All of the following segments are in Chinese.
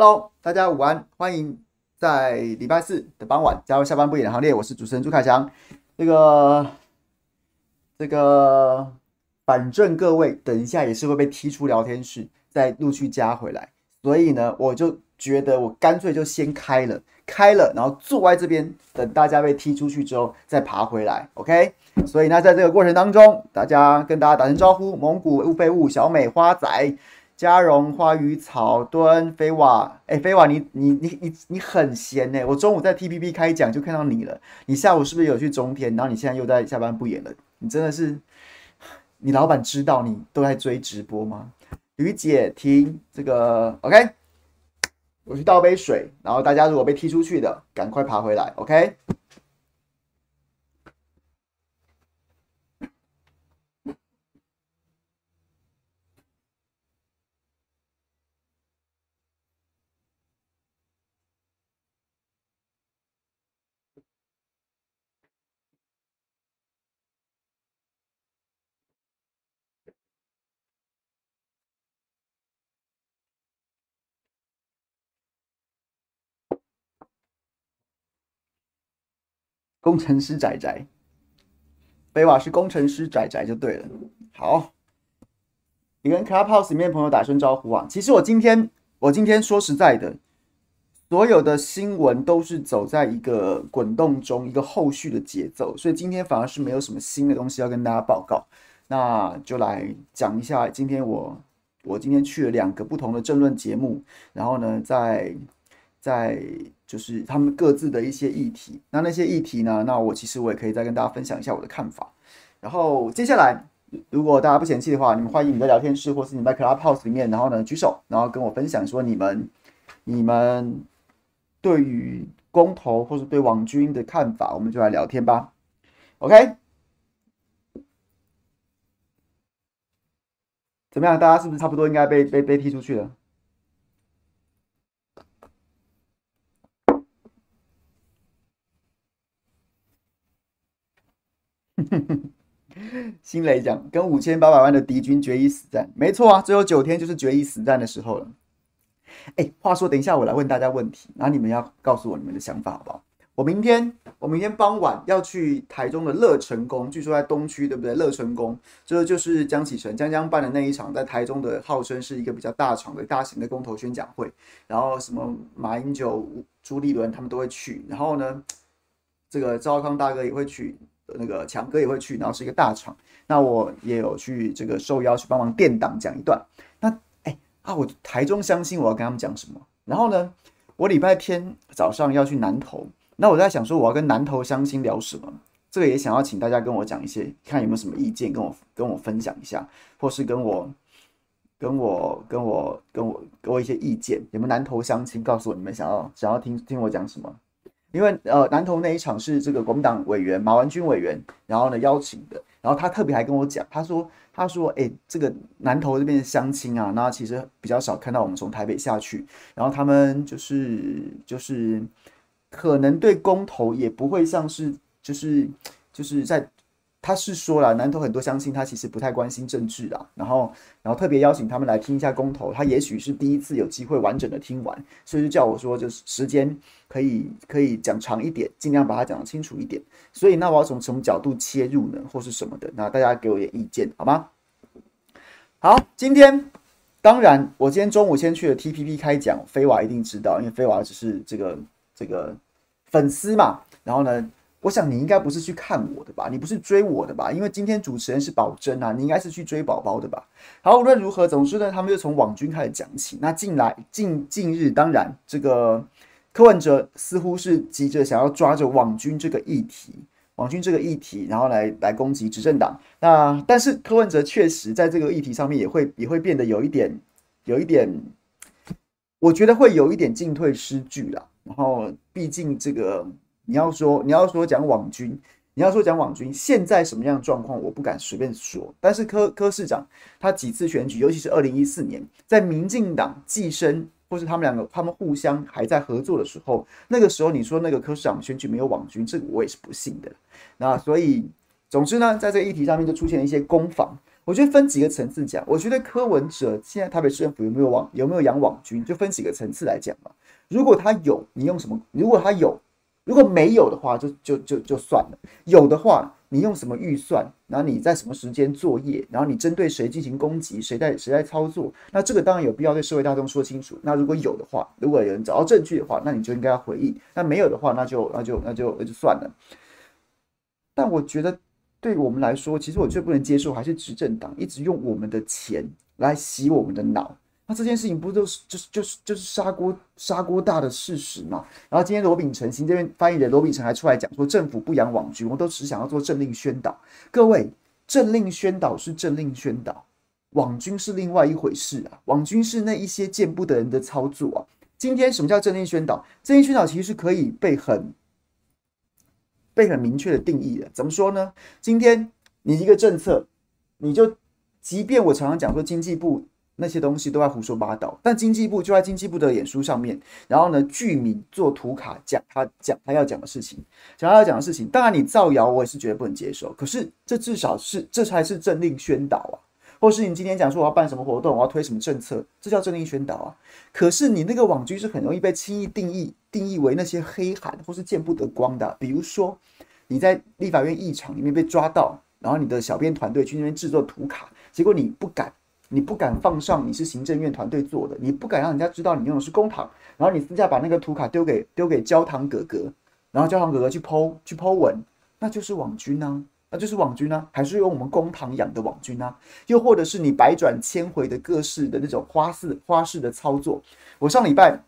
Hello，大家午安，欢迎在礼拜四的傍晚加入下班不演的行列。我是主持人朱凯翔。这个这个，反正各位等一下也是会被踢出聊天室，再陆续加回来。所以呢，我就觉得我干脆就先开了，开了，然后坐在这边等大家被踢出去之后再爬回来。OK。所以呢，在这个过程当中，大家跟大家打声招呼：蒙古乌贝乌、小美花仔、嘉荣花语草墩飞瓦。哎，飞瓦，你你你你你很闲呢。我中午在 TPP 开讲就看到你了。你下午是不是有去中天？然后你现在又在下班不演了？你真的是，你老板知道你都在追直播吗？吕姐听这个 OK，我去倒杯水。然后大家如果被踢出去的，赶快爬回来 OK。工程师仔仔，贝瓦是工程师仔仔就对了。好，你跟 Clubhouse 里面朋友打声招呼啊。其实我今天，我今天说实在的，所有的新闻都是走在一个滚动中，一个后续的节奏，所以今天反而是没有什么新的东西要跟大家报告。那就来讲一下，今天我我今天去了两个不同的政论节目，然后呢，在在。就是他们各自的一些议题，那那些议题呢？那我其实我也可以再跟大家分享一下我的看法。然后接下来，如果大家不嫌弃的话，你们欢迎你在聊天室或是你在 Clubhouse 里面，然后呢举手，然后跟我分享说你们你们对于公投或是对网军的看法，我们就来聊天吧。OK，怎么样？大家是不是差不多应该被被被踢出去了？新雷讲，跟五千八百万的敌军决一死战，没错啊，最后九天就是决一死战的时候了。哎，话说，等一下我来问大家问题，然后你们要告诉我你们的想法，好不好？我明天，我明天傍晚要去台中的乐成宫，据说在东区，对不对？乐成宫，这就是江启臣江江办的那一场，在台中的号称是一个比较大场的大型的公投宣讲会，然后什么马英九、朱立伦他们都会去，然后呢，这个赵康大哥也会去。那个强哥也会去，然后是一个大厂，那我也有去这个受邀去帮忙垫档讲一段。那哎啊，我台中相亲我要跟他们讲什么？然后呢，我礼拜天早上要去南投，那我在想说我要跟南投相亲聊什么？这个也想要请大家跟我讲一些，看有没有什么意见跟我跟我分享一下，或是跟我跟我跟我跟我给我一些意见，有没有南投相亲告诉我你们想要想要听听我讲什么？因为呃，南投那一场是这个国民党委员马文君委员，然后呢邀请的，然后他特别还跟我讲，他说他说哎，这个南投这边的乡亲啊，那其实比较少看到我们从台北下去，然后他们就是就是可能对公投也不会像是就是就是在。他是说了，南投很多乡亲他其实不太关心政治啊，然后，然后特别邀请他们来听一下公投，他也许是第一次有机会完整的听完，所以就叫我说，就是时间可以可以讲长一点，尽量把它讲得清楚一点。所以那我要从什么角度切入呢，或是什么的？那大家给我点意见好吗？好，今天当然我今天中午先去了 TPP 开讲，飞娃一定知道，因为飞娃只是这个这个粉丝嘛，然后呢。我想你应该不是去看我的吧？你不是追我的吧？因为今天主持人是宝珍啊，你应该是去追宝宝的吧？好，无论如何，总之呢，他们就从网军开始讲起。那近来近近日，当然这个柯文哲似乎是急着想要抓着网军这个议题，网军这个议题，然后来来攻击执政党。那但是柯文哲确实在这个议题上面也会也会变得有一点有一点，我觉得会有一点进退失据了。然后毕竟这个。你要说你要说讲网军，你要说讲网军，现在什么样的状况，我不敢随便说。但是柯柯市长他几次选举，尤其是二零一四年，在民进党寄生，或是他们两个他们互相还在合作的时候，那个时候你说那个柯市长选举没有网军，这个我也是不信的。那所以总之呢，在这个议题上面就出现了一些攻防。我觉得分几个层次讲。我觉得柯文哲现在台北市政府有没有网有没有养网军，就分几个层次来讲嘛。如果他有，你用什么？如果他有，如果没有的话，就就就就算了。有的话，你用什么预算？然后你在什么时间作业？然后你针对谁进行攻击？谁在谁在操作？那这个当然有必要对社会大众说清楚。那如果有的话，如果有人找到证据的话，那你就应该要回应。那没有的话，那就那就那就那就算了。但我觉得，对我们来说，其实我最不能接受还是执政党一直用我们的钱来洗我们的脑。那这件事情不就是就是就是就是砂锅砂锅大的事实嘛？然后今天罗秉成行政院发言人罗秉成还出来讲说，政府不养网军，我都只想要做政令宣导。各位，政令宣导是政令宣导，网军是另外一回事啊！网军是那一些见不得人的操作啊！今天什么叫政令宣导？政令宣导其实是可以被很被很明确的定义的。怎么说呢？今天你一个政策，你就即便我常常讲说经济部。那些东西都在胡说八道，但经济部就在经济部的演书上面，然后呢，居民做图卡讲他讲他要讲的事情，讲他要讲的事情。当然你造谣，我也是绝对不能接受。可是这至少是这才是政令宣导啊，或是你今天讲说我要办什么活动，我要推什么政策，这叫政令宣导啊。可是你那个网军是很容易被轻易定义定义为那些黑函或是见不得光的。比如说你在立法院议场里面被抓到，然后你的小编团队去那边制作图卡，结果你不敢。你不敢放上你是行政院团队做的，你不敢让人家知道你用的是公帑，然后你私下把那个图卡丢给丢给焦糖哥哥，然后焦糖哥哥去 po 去 po 文，那就是网军啊，那就是网军啊，还是用我们公帑养的网军啊？又或者是你百转千回的各式的那种花式花式的操作？我上礼拜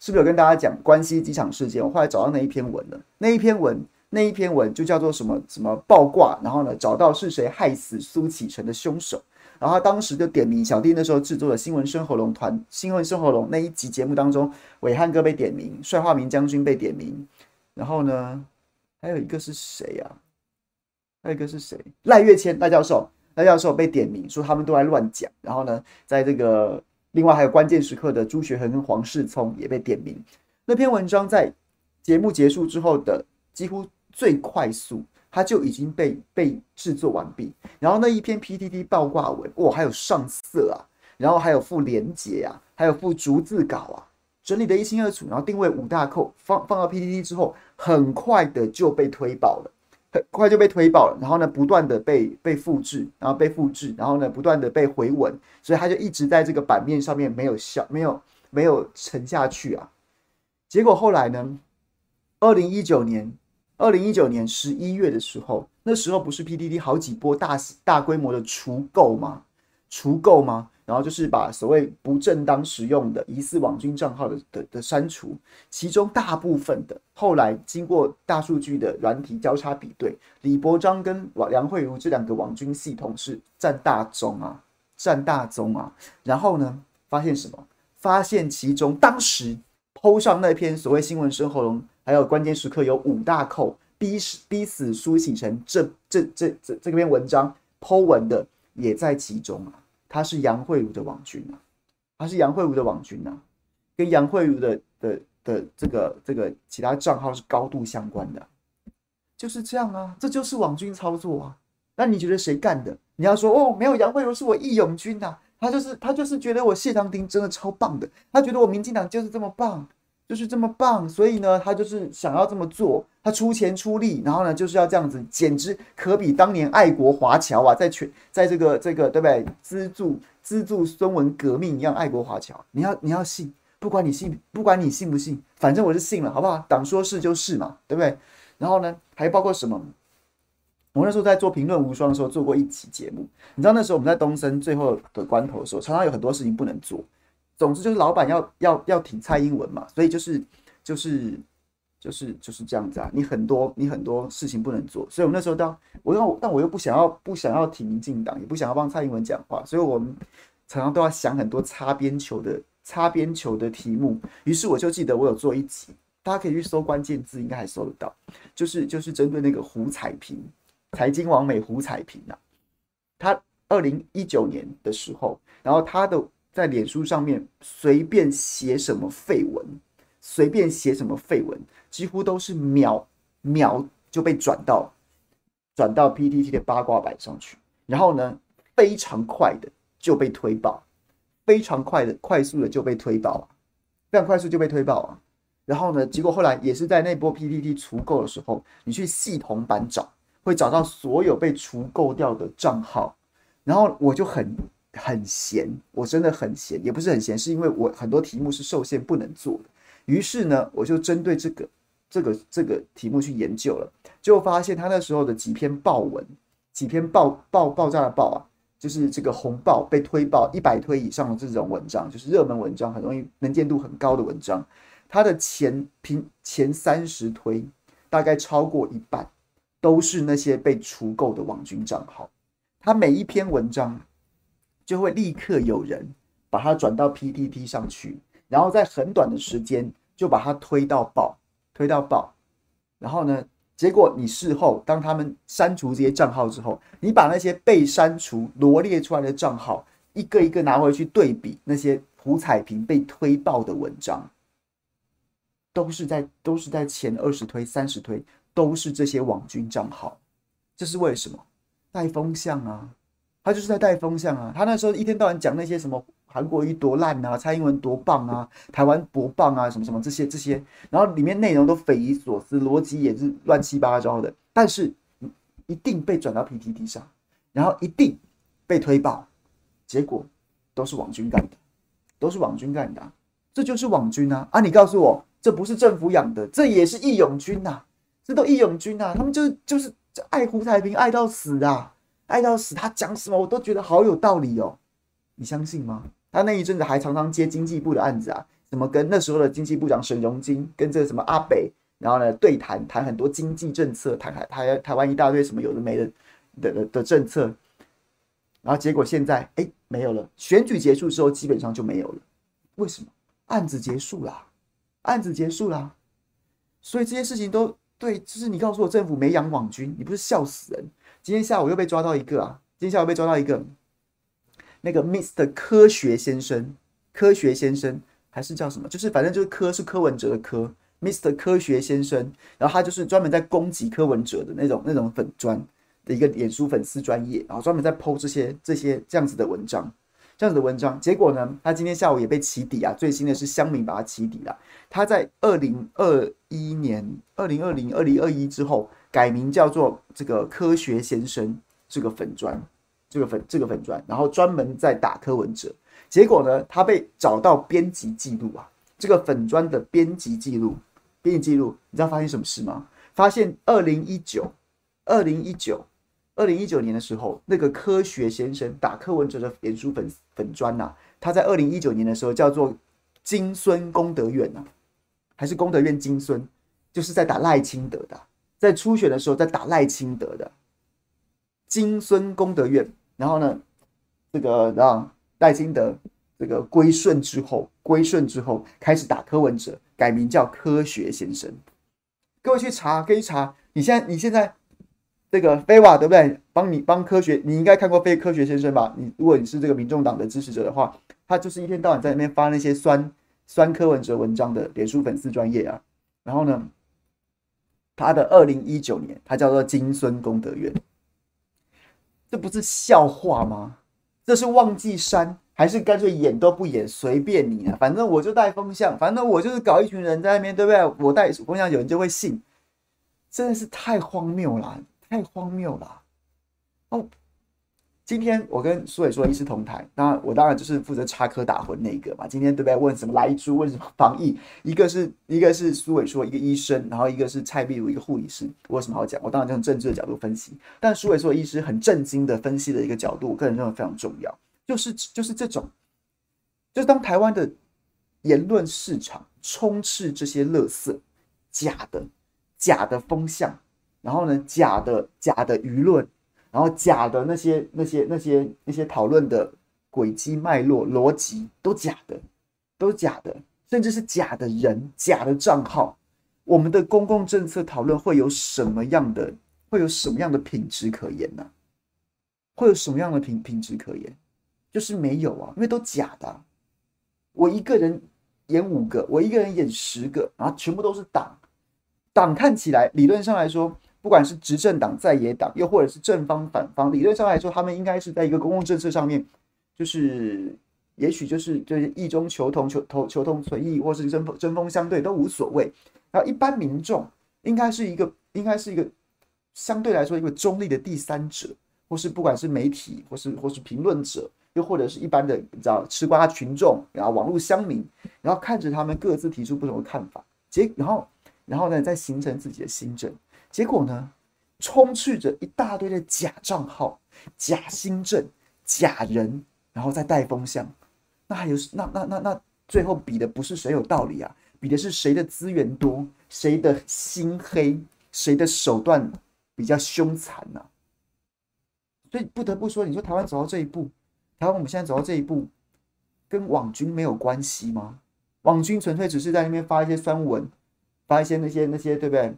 是不是有跟大家讲关西机场事件？我后来找到那一篇文了，那一篇文那一篇文就叫做什么什么爆挂，然后呢找到是谁害死苏启诚的凶手。然后他当时就点名小弟那时候制作的《新闻生活龙团》《新闻生活龙》那一集节目当中，伟汉哥被点名，帅化民将军被点名，然后呢，还有一个是谁呀、啊？还有一个是谁？赖月谦赖教授，赖教授被点名说他们都在乱讲。然后呢，在这个另外还有关键时刻的朱学恒跟黄世聪也被点名。那篇文章在节目结束之后的几乎最快速。它就已经被被制作完毕，然后那一篇 PTT 爆挂文，哇，还有上色啊，然后还有附连结啊，还有附逐字稿啊，整理的一清二楚，然后定位五大扣，放放到 PTT 之后，很快的就被推爆了，很快就被推爆了，然后呢，不断的被被复制，然后被复制，然后呢，不断的被回文，所以它就一直在这个版面上面没有消，没有没有沉下去啊，结果后来呢，二零一九年。二零一九年十一月的时候，那时候不是 PDD 好几波大大规模的除垢吗？除垢吗？然后就是把所谓不正当使用的疑似网军账号的的的删除，其中大部分的后来经过大数据的软体交叉比对，李伯章跟梁慧茹这两个网军系统是占大宗啊，占大宗啊。然后呢，发现什么？发现其中当时剖上那篇所谓新闻生活龙。还有关键时刻有五大扣逼死逼死苏醒成，这这这这这篇文章 Po 文的也在其中啊，他是杨慧如的网军啊，他是杨慧如的网军啊，跟杨慧如的的的这个这个其他账号是高度相关的，就是这样啊，这就是网军操作啊。那你觉得谁干的？你要说哦，没有杨慧如是我义勇军呐、啊，他就是他就是觉得我谢长廷真的超棒的，他觉得我民进党就是这么棒。就是这么棒，所以呢，他就是想要这么做，他出钱出力，然后呢，就是要这样子，简直可比当年爱国华侨啊，在全在这个这个对不对？资助资助孙文革命一样，爱国华侨，你要你要信，不管你信不管你信不信，反正我是信了，好不好？党说是就是嘛，对不对？然后呢，还包括什么？我那时候在做评论无双的时候做过一期节目，你知道那时候我们在东森最后的关头的时候，常常有很多事情不能做。总之就是老板要要要挺蔡英文嘛，所以就是就是就是就是这样子啊。你很多你很多事情不能做，所以我们那时候到我又，但我又不想要不想要挺民进党，也不想要帮蔡英文讲话，所以我们常常都要想很多擦边球的擦边球的题目。于是我就记得我有做一集，大家可以去搜关键字，应该还搜得到。就是就是针对那个胡彩萍，财经网美胡彩萍啊，他二零一九年的时候，然后他的。在脸书上面随便写什么废文，随便写什么废文，几乎都是秒秒就被转到转到 PTT 的八卦版上去。然后呢，非常快的就被推爆，非常快的、快速的就被推爆啊，非常快速就被推爆啊。然后呢，结果后来也是在那波 PTT 除购的时候，你去系统版找，会找到所有被除垢掉的账号。然后我就很很闲，我真的很闲，也不是很闲，是因为我很多题目是受限不能做的。于是呢，我就针对这个这个这个题目去研究了，就发现他那时候的几篇爆文，几篇爆爆爆炸的爆啊，就是这个红爆被推爆一百推以上的这种文章，就是热门文章，很容易能见度很高的文章。它的前评前三十推，大概超过一半都是那些被除垢的网军账号。他每一篇文章就会立刻有人把它转到 PTT 上去，然后在很短的时间就把它推到爆，推到爆。然后呢，结果你事后当他们删除这些账号之后，你把那些被删除罗列出来的账号一个一个拿回去对比，那些胡彩萍被推爆的文章。都是在都是在前二十推、三十推，都是这些网军账号，这是为什么？带风向啊，他就是在带风向啊。他那时候一天到晚讲那些什么韩国瑜多烂啊，蔡英文多棒啊，台湾多棒啊，什么什么这些这些，然后里面内容都匪夷所思，逻辑也是乱七八糟的，但是一定被转到 PTT 上，然后一定被推爆，结果都是网军干的，都是网军干的，这就是网军啊！啊，你告诉我。这不是政府养的，这也是义勇军呐、啊，这都义勇军、啊，他们就就是爱胡彩平爱到死啊，爱到死，他讲什么我都觉得好有道理哦，你相信吗？他那一阵子还常常接经济部的案子啊，什么跟那时候的经济部长沈荣金跟这个什么阿北，然后呢对谈谈很多经济政策，谈台台台湾一大堆什么有的没的的的的政策，然后结果现在哎没有了，选举结束之后基本上就没有了，为什么？案子结束了。案子结束了，所以这些事情都对，就是你告诉我政府没养网军，你不是笑死人？今天下午又被抓到一个啊！今天下午被抓到一个，那个 Mr. 科学先生，科学先生还是叫什么？就是反正就是科是柯文哲的科，Mr. 科学先生，然后他就是专门在攻击柯文哲的那种那种粉专的一个脸书粉丝专业，然后专门在 po 这些这些这样子的文章。这样子的文章，结果呢，他今天下午也被起底啊！最新的是乡民把他起底了。他在二零二一年、二零二零、二零二一之后改名叫做这个科学先生这个粉砖，这个粉这个粉砖，然后专门在打柯文哲。结果呢，他被找到编辑记录啊，这个粉砖的编辑记录，编辑记录，你知道发现什么事吗？发现二零一九，二零一九。二零一九年的时候，那个科学先生打柯文哲的脸书粉粉砖呐，他在二零一九年的时候叫做金孙功德院呐、还是功德院金孙，就是在打赖清德的，在初选的时候在打赖清德的金孙功德院。然后呢，这个让赖清德这个归顺之后，归顺之后开始打柯文哲，改名叫科学先生。各位去查，可以查。你现在，你现在。这个飞瓦对不对？帮你帮科学，你应该看过飞科学先生吧？你如果你是这个民众党的支持者的话，他就是一天到晚在那边发那些酸酸柯文哲文章的脸书粉丝专业啊。然后呢，他的二零一九年，他叫做金孙功德院，这不是笑话吗？这是忘记删，还是干脆演都不演，随便你啊！反正我就带风向，反正我就是搞一群人在那边，对不对？我带风向，有人就会信，真的是太荒谬了。太荒谬了！哦，今天我跟苏伟说医师同台，那我当然就是负责插科打诨那个嘛。今天对不对？问什么来猪？问什么防疫？一个是一个是苏伟说一个医生，然后一个是蔡壁如一个护理师。我有什么好讲？我当然就从政治的角度分析。但苏伟说医师很震惊的分析的一个角度，我个人认为非常重要，就是就是这种，就是当台湾的言论市场充斥这些垃圾、假的、假的风向。然后呢，假的假的舆论，然后假的那些那些那些那些讨论的轨迹脉络逻辑都假的，都假的，甚至是假的人、假的账号。我们的公共政策讨论会有什么样的会有什么样的品质可言呢？会有什么样的品品质可言？就是没有啊，因为都假的。我一个人演五个，我一个人演十个，然后全部都是党。党看起来理论上来说。不管是执政党、在野党，又或者是正方、反方，理论上来说，他们应该是在一个公共政策上面，就是也许就是就是异中求同、求同求同存异，或是针锋针锋相对都无所谓。然后一般民众应该是一个应该是一个相对来说一个中立的第三者，或是不管是媒体，或是或是评论者，又或者是一般的你知道吃瓜群众，然后网络乡民，然后看着他们各自提出不同的看法，结然后然后呢再形成自己的新政。结果呢，充斥着一大堆的假账号、假新政、假人，然后再带风向。那还有那那那那最后比的不是谁有道理啊，比的是谁的资源多，谁的心黑，谁的手段比较凶残呐。所以不得不说，你说台湾走到这一步，台湾我们现在走到这一步，跟网军没有关系吗？网军纯粹只是在那边发一些酸文，发一些那些那些，对不对？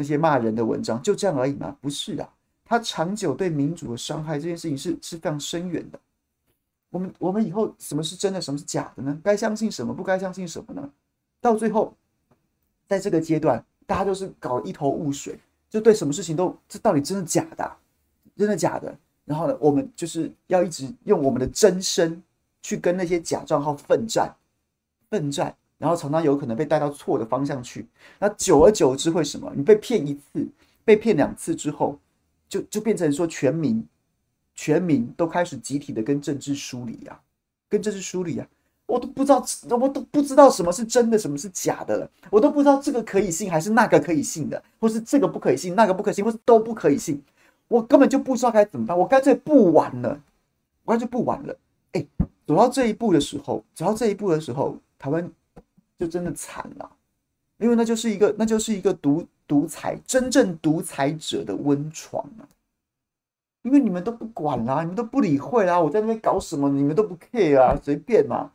那些骂人的文章就这样而已吗？不是啊，他长久对民主的伤害这件事情是是非常深远的。我们我们以后什么是真的，什么是假的呢？该相信什么，不该相信什么呢？到最后，在这个阶段，大家都是搞一头雾水，就对什么事情都这到底真的假的，真的假的？然后呢，我们就是要一直用我们的真身去跟那些假账号奋战，奋战。然后常常有可能被带到错的方向去，那久而久之会什么？你被骗一次，被骗两次之后，就就变成说全民，全民都开始集体的跟政治疏离啊，跟政治疏离啊，我都不知道，我都不知道什么是真的，什么是假的了，我都不知道这个可以信还是那个可以信的，或是这个不可以信，那个不可信，或是都不可以信，我根本就不知道该怎么办，我干脆不玩了，我干脆不玩了。哎，走到这一步的时候，走到这一步的时候，台湾。就真的惨了，因为那就是一个，那就是一个独独裁，真正独裁者的温床啊！因为你们都不管啦，你们都不理会啦，我在那边搞什么，你们都不 care 啊，随便嘛，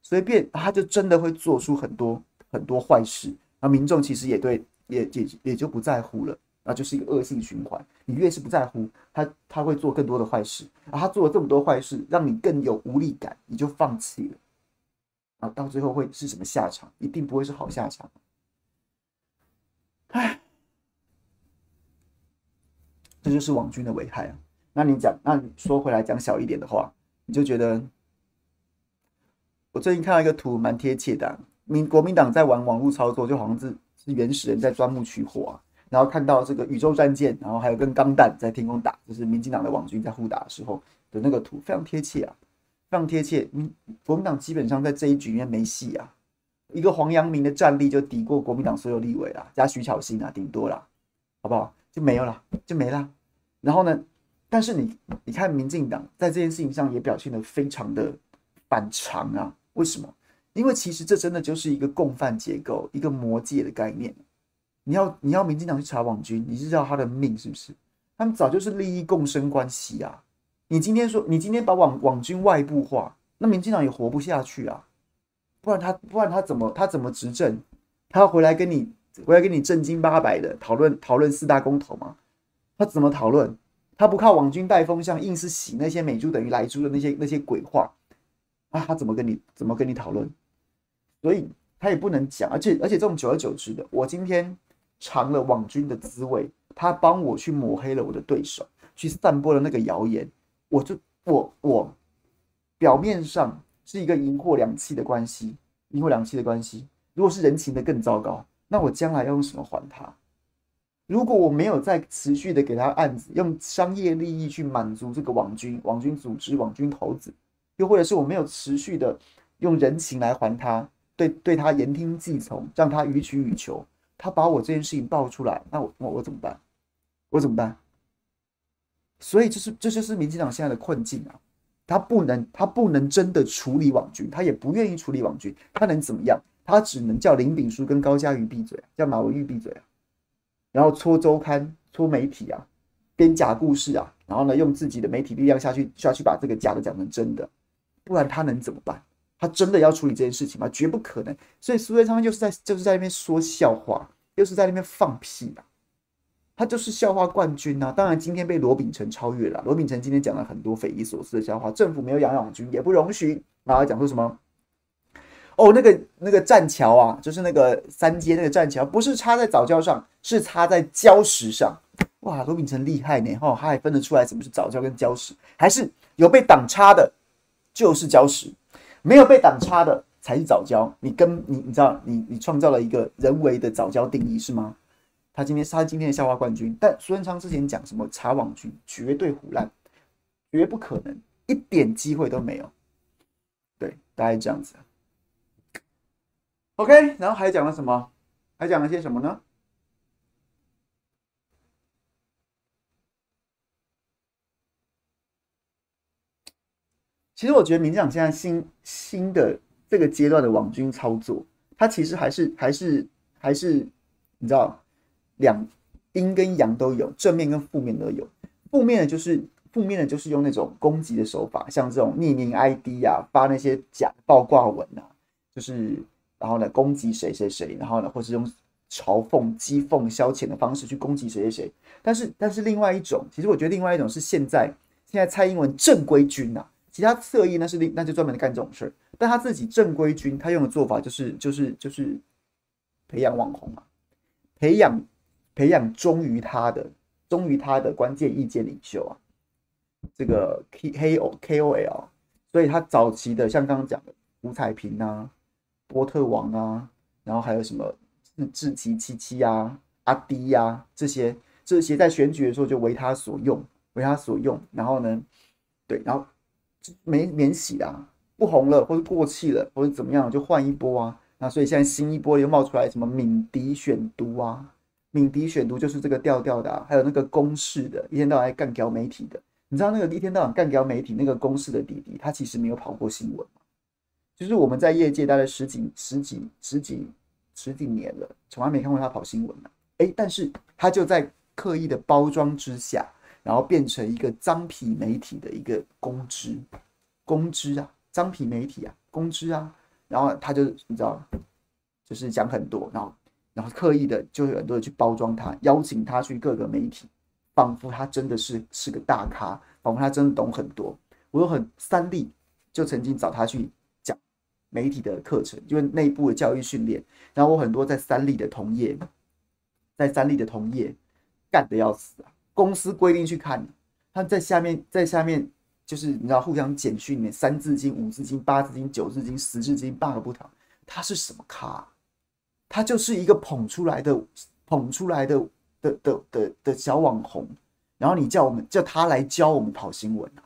随便，他就真的会做出很多很多坏事，那民众其实也对，也也也就不在乎了，那就是一个恶性循环。你越是不在乎他，他会做更多的坏事，啊，他做了这么多坏事，让你更有无力感，你就放弃了。啊，到最后会是什么下场？一定不会是好下场。唉，这就是网军的危害啊。那你讲，那你说回来讲小一点的话，你就觉得我最近看到一个图，蛮贴切的啊。民国民党在玩网络操作，就好像是是原始人在钻木取火啊。然后看到这个宇宙战舰，然后还有跟钢弹在天空打，就是民进党的网军在互打的时候的那个图，非常贴切啊。非常贴切，嗯，国民党基本上在这一局里面没戏啊，一个黄阳明的战力就抵过国民党所有立委啦，加徐巧芯啊，顶多啦，好不好？就没有了，就没了。然后呢，但是你你看，民进党在这件事情上也表现得非常的反常啊。为什么？因为其实这真的就是一个共犯结构，一个魔戒的概念。你要你要民进党去查网军，你是要他的命是不是？他们早就是利益共生关系啊。你今天说，你今天把网网军外部化，那民进党也活不下去啊！不然他不然他怎么他怎么执政？他要回来跟你回来跟你正经八百的讨论讨论四大公投吗？他怎么讨论？他不靠网军带风向，硬是洗那些美猪等于莱猪的那些那些鬼话啊！他怎么跟你怎么跟你讨论？所以他也不能讲，而且而且这种久而久之的，我今天尝了网军的滋味，他帮我去抹黑了我的对手，去散播了那个谣言。我就我我表面上是一个银货两讫的关系，银货两讫的关系。如果是人情的更糟糕，那我将来要用什么还他？如果我没有再持续的给他案子，用商业利益去满足这个网军、网军组织、网军头子，又或者是我没有持续的用人情来还他，对对他言听计从，让他予取予求，他把我这件事情爆出来，那我我我怎么办？我怎么办？所以，这是这就是民进党现在的困境啊！他不能，他不能真的处理网军，他也不愿意处理网军，他能怎么样？他只能叫林炳书跟高嘉瑜闭嘴，叫马文玉闭嘴啊！然后搓周刊、搓媒体啊，编假故事啊，然后呢，用自己的媒体力量下去下去把这个假的讲成真的，不然他能怎么办？他真的要处理这件事情吗？绝不可能！所以苏贞昌就是在就是在那边说笑话，又是在那边放屁啊！他就是笑话冠军呐、啊！当然，今天被罗秉成超越了。罗秉成今天讲了很多匪夷所思的笑话，政府没有养网军，也不容许。然后讲说什么？哦，那个那个栈桥啊，就是那个三接那个栈桥，不是插在藻礁上，是插在礁石上。哇，罗秉成厉害呢，哈，他还分得出来什么是藻礁跟礁石，还是有被挡差的，就是礁石，没有被挡差的才是藻礁。你跟你你知道，你你创造了一个人为的藻礁定义是吗？他今天他今天的校花冠军，但苏文昌之前讲什么查网军绝对胡烂，绝不可能，一点机会都没有。对，大概这样子。OK，然后还讲了什么？还讲了些什么呢？其实我觉得民进党现在新新的这个阶段的网军操作，它其实还是还是还是你知道，两阴跟阳都有，正面跟负面都有。负面的就是负面的，就是用那种攻击的手法，像这种匿名 ID 啊，发那些假爆挂文啊，就是然后呢攻击谁谁谁，然后呢或是用嘲讽、讥讽、消遣的方式去攻击谁谁谁。但是但是另外一种，其实我觉得另外一种是现在现在蔡英文正规军呐、啊。其他侧翼那是另，那就专门干这种事儿。但他自己正规军，他用的做法就是就是就是培养网红嘛，培养培养忠于他的忠于他的关键意见领袖啊，这个 K K O K O L。所以他早期的像刚刚讲的吴彩萍啊、波特王啊，然后还有什么志祺七七啊、阿迪呀、啊、这些这些在选举的时候就为他所用，为他所用。然后呢，对，然后。没免洗啊，不红了，或者过气了，或者怎么样，就换一波啊。那所以现在新一波又冒出来什么敏迪选读啊，敏迪选读就是这个调调的啊。还有那个公式的，一天到晚干掉媒体的，你知道那个一天到晚干掉媒体那个公式的弟弟，他其实没有跑过新闻，就是我们在业界待了十几、十几、十几、十几年了，从来没看过他跑新闻嘛。哎，但是他就在刻意的包装之下。然后变成一个脏皮媒体的一个公知，公知啊，脏皮媒体啊，公知啊，然后他就你知道，就是讲很多，然后然后刻意的就有很多人去包装他，邀请他去各个媒体，仿佛他真的是是个大咖，仿佛他真的懂很多。我有很三立就曾经找他去讲媒体的课程，因为内部的教育训练，然后我很多在三立的同业，在三立的同业干得要死啊。公司规定去看，他在下面，在下面就是你知道互相简讯里面，三字经、五字经、八字经、九字经、十字经，罢个不同。他是什么咖？他就是一个捧出来的、捧出来的的的的的小网红。然后你叫我们叫他来教我们跑新闻啊？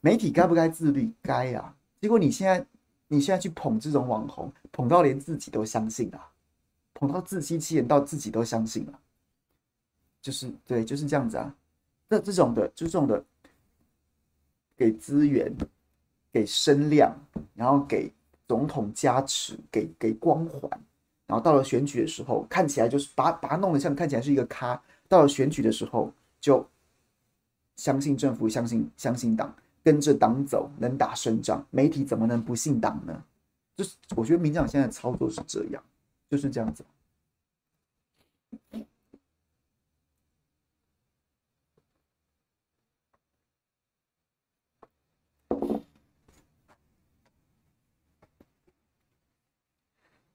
媒体该不该自律？该啊。结果你现在你现在去捧这种网红，捧到连自己都相信了，捧到自欺欺人到自己都相信了。就是对，就是这样子啊。那这种的，就这种的，给资源，给声量，然后给总统加持，给给光环，然后到了选举的时候，看起来就是把把他弄得像看起来是一个咖。到了选举的时候，就相信政府，相信相信党，跟着党走，能打胜仗。媒体怎么能不信党呢？就是我觉得民进党现在操作是这样，就是这样子。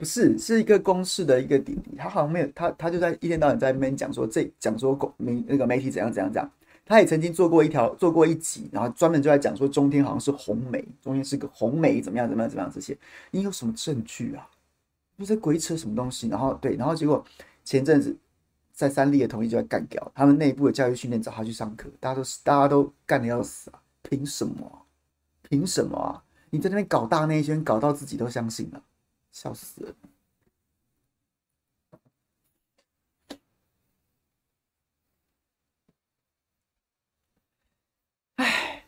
不是，是一个公式的一个弟弟，他好像没有他，他就在一天到晚在那边讲说这讲说公媒那个媒体怎样怎样怎样。他也曾经做过一条做过一集，然后专门就在讲说中天好像是红媒，中天是个红媒，怎么样怎么样怎么样这些。你有什么证据啊？你在鬼扯什么东西？然后对，然后结果前阵子在三立的同意就在干掉他们内部的教育训练，找他去上课，大家都大家都干的要死啊！凭什么？凭什么啊？你在那边搞大内宣，搞到自己都相信了。笑死了！哎，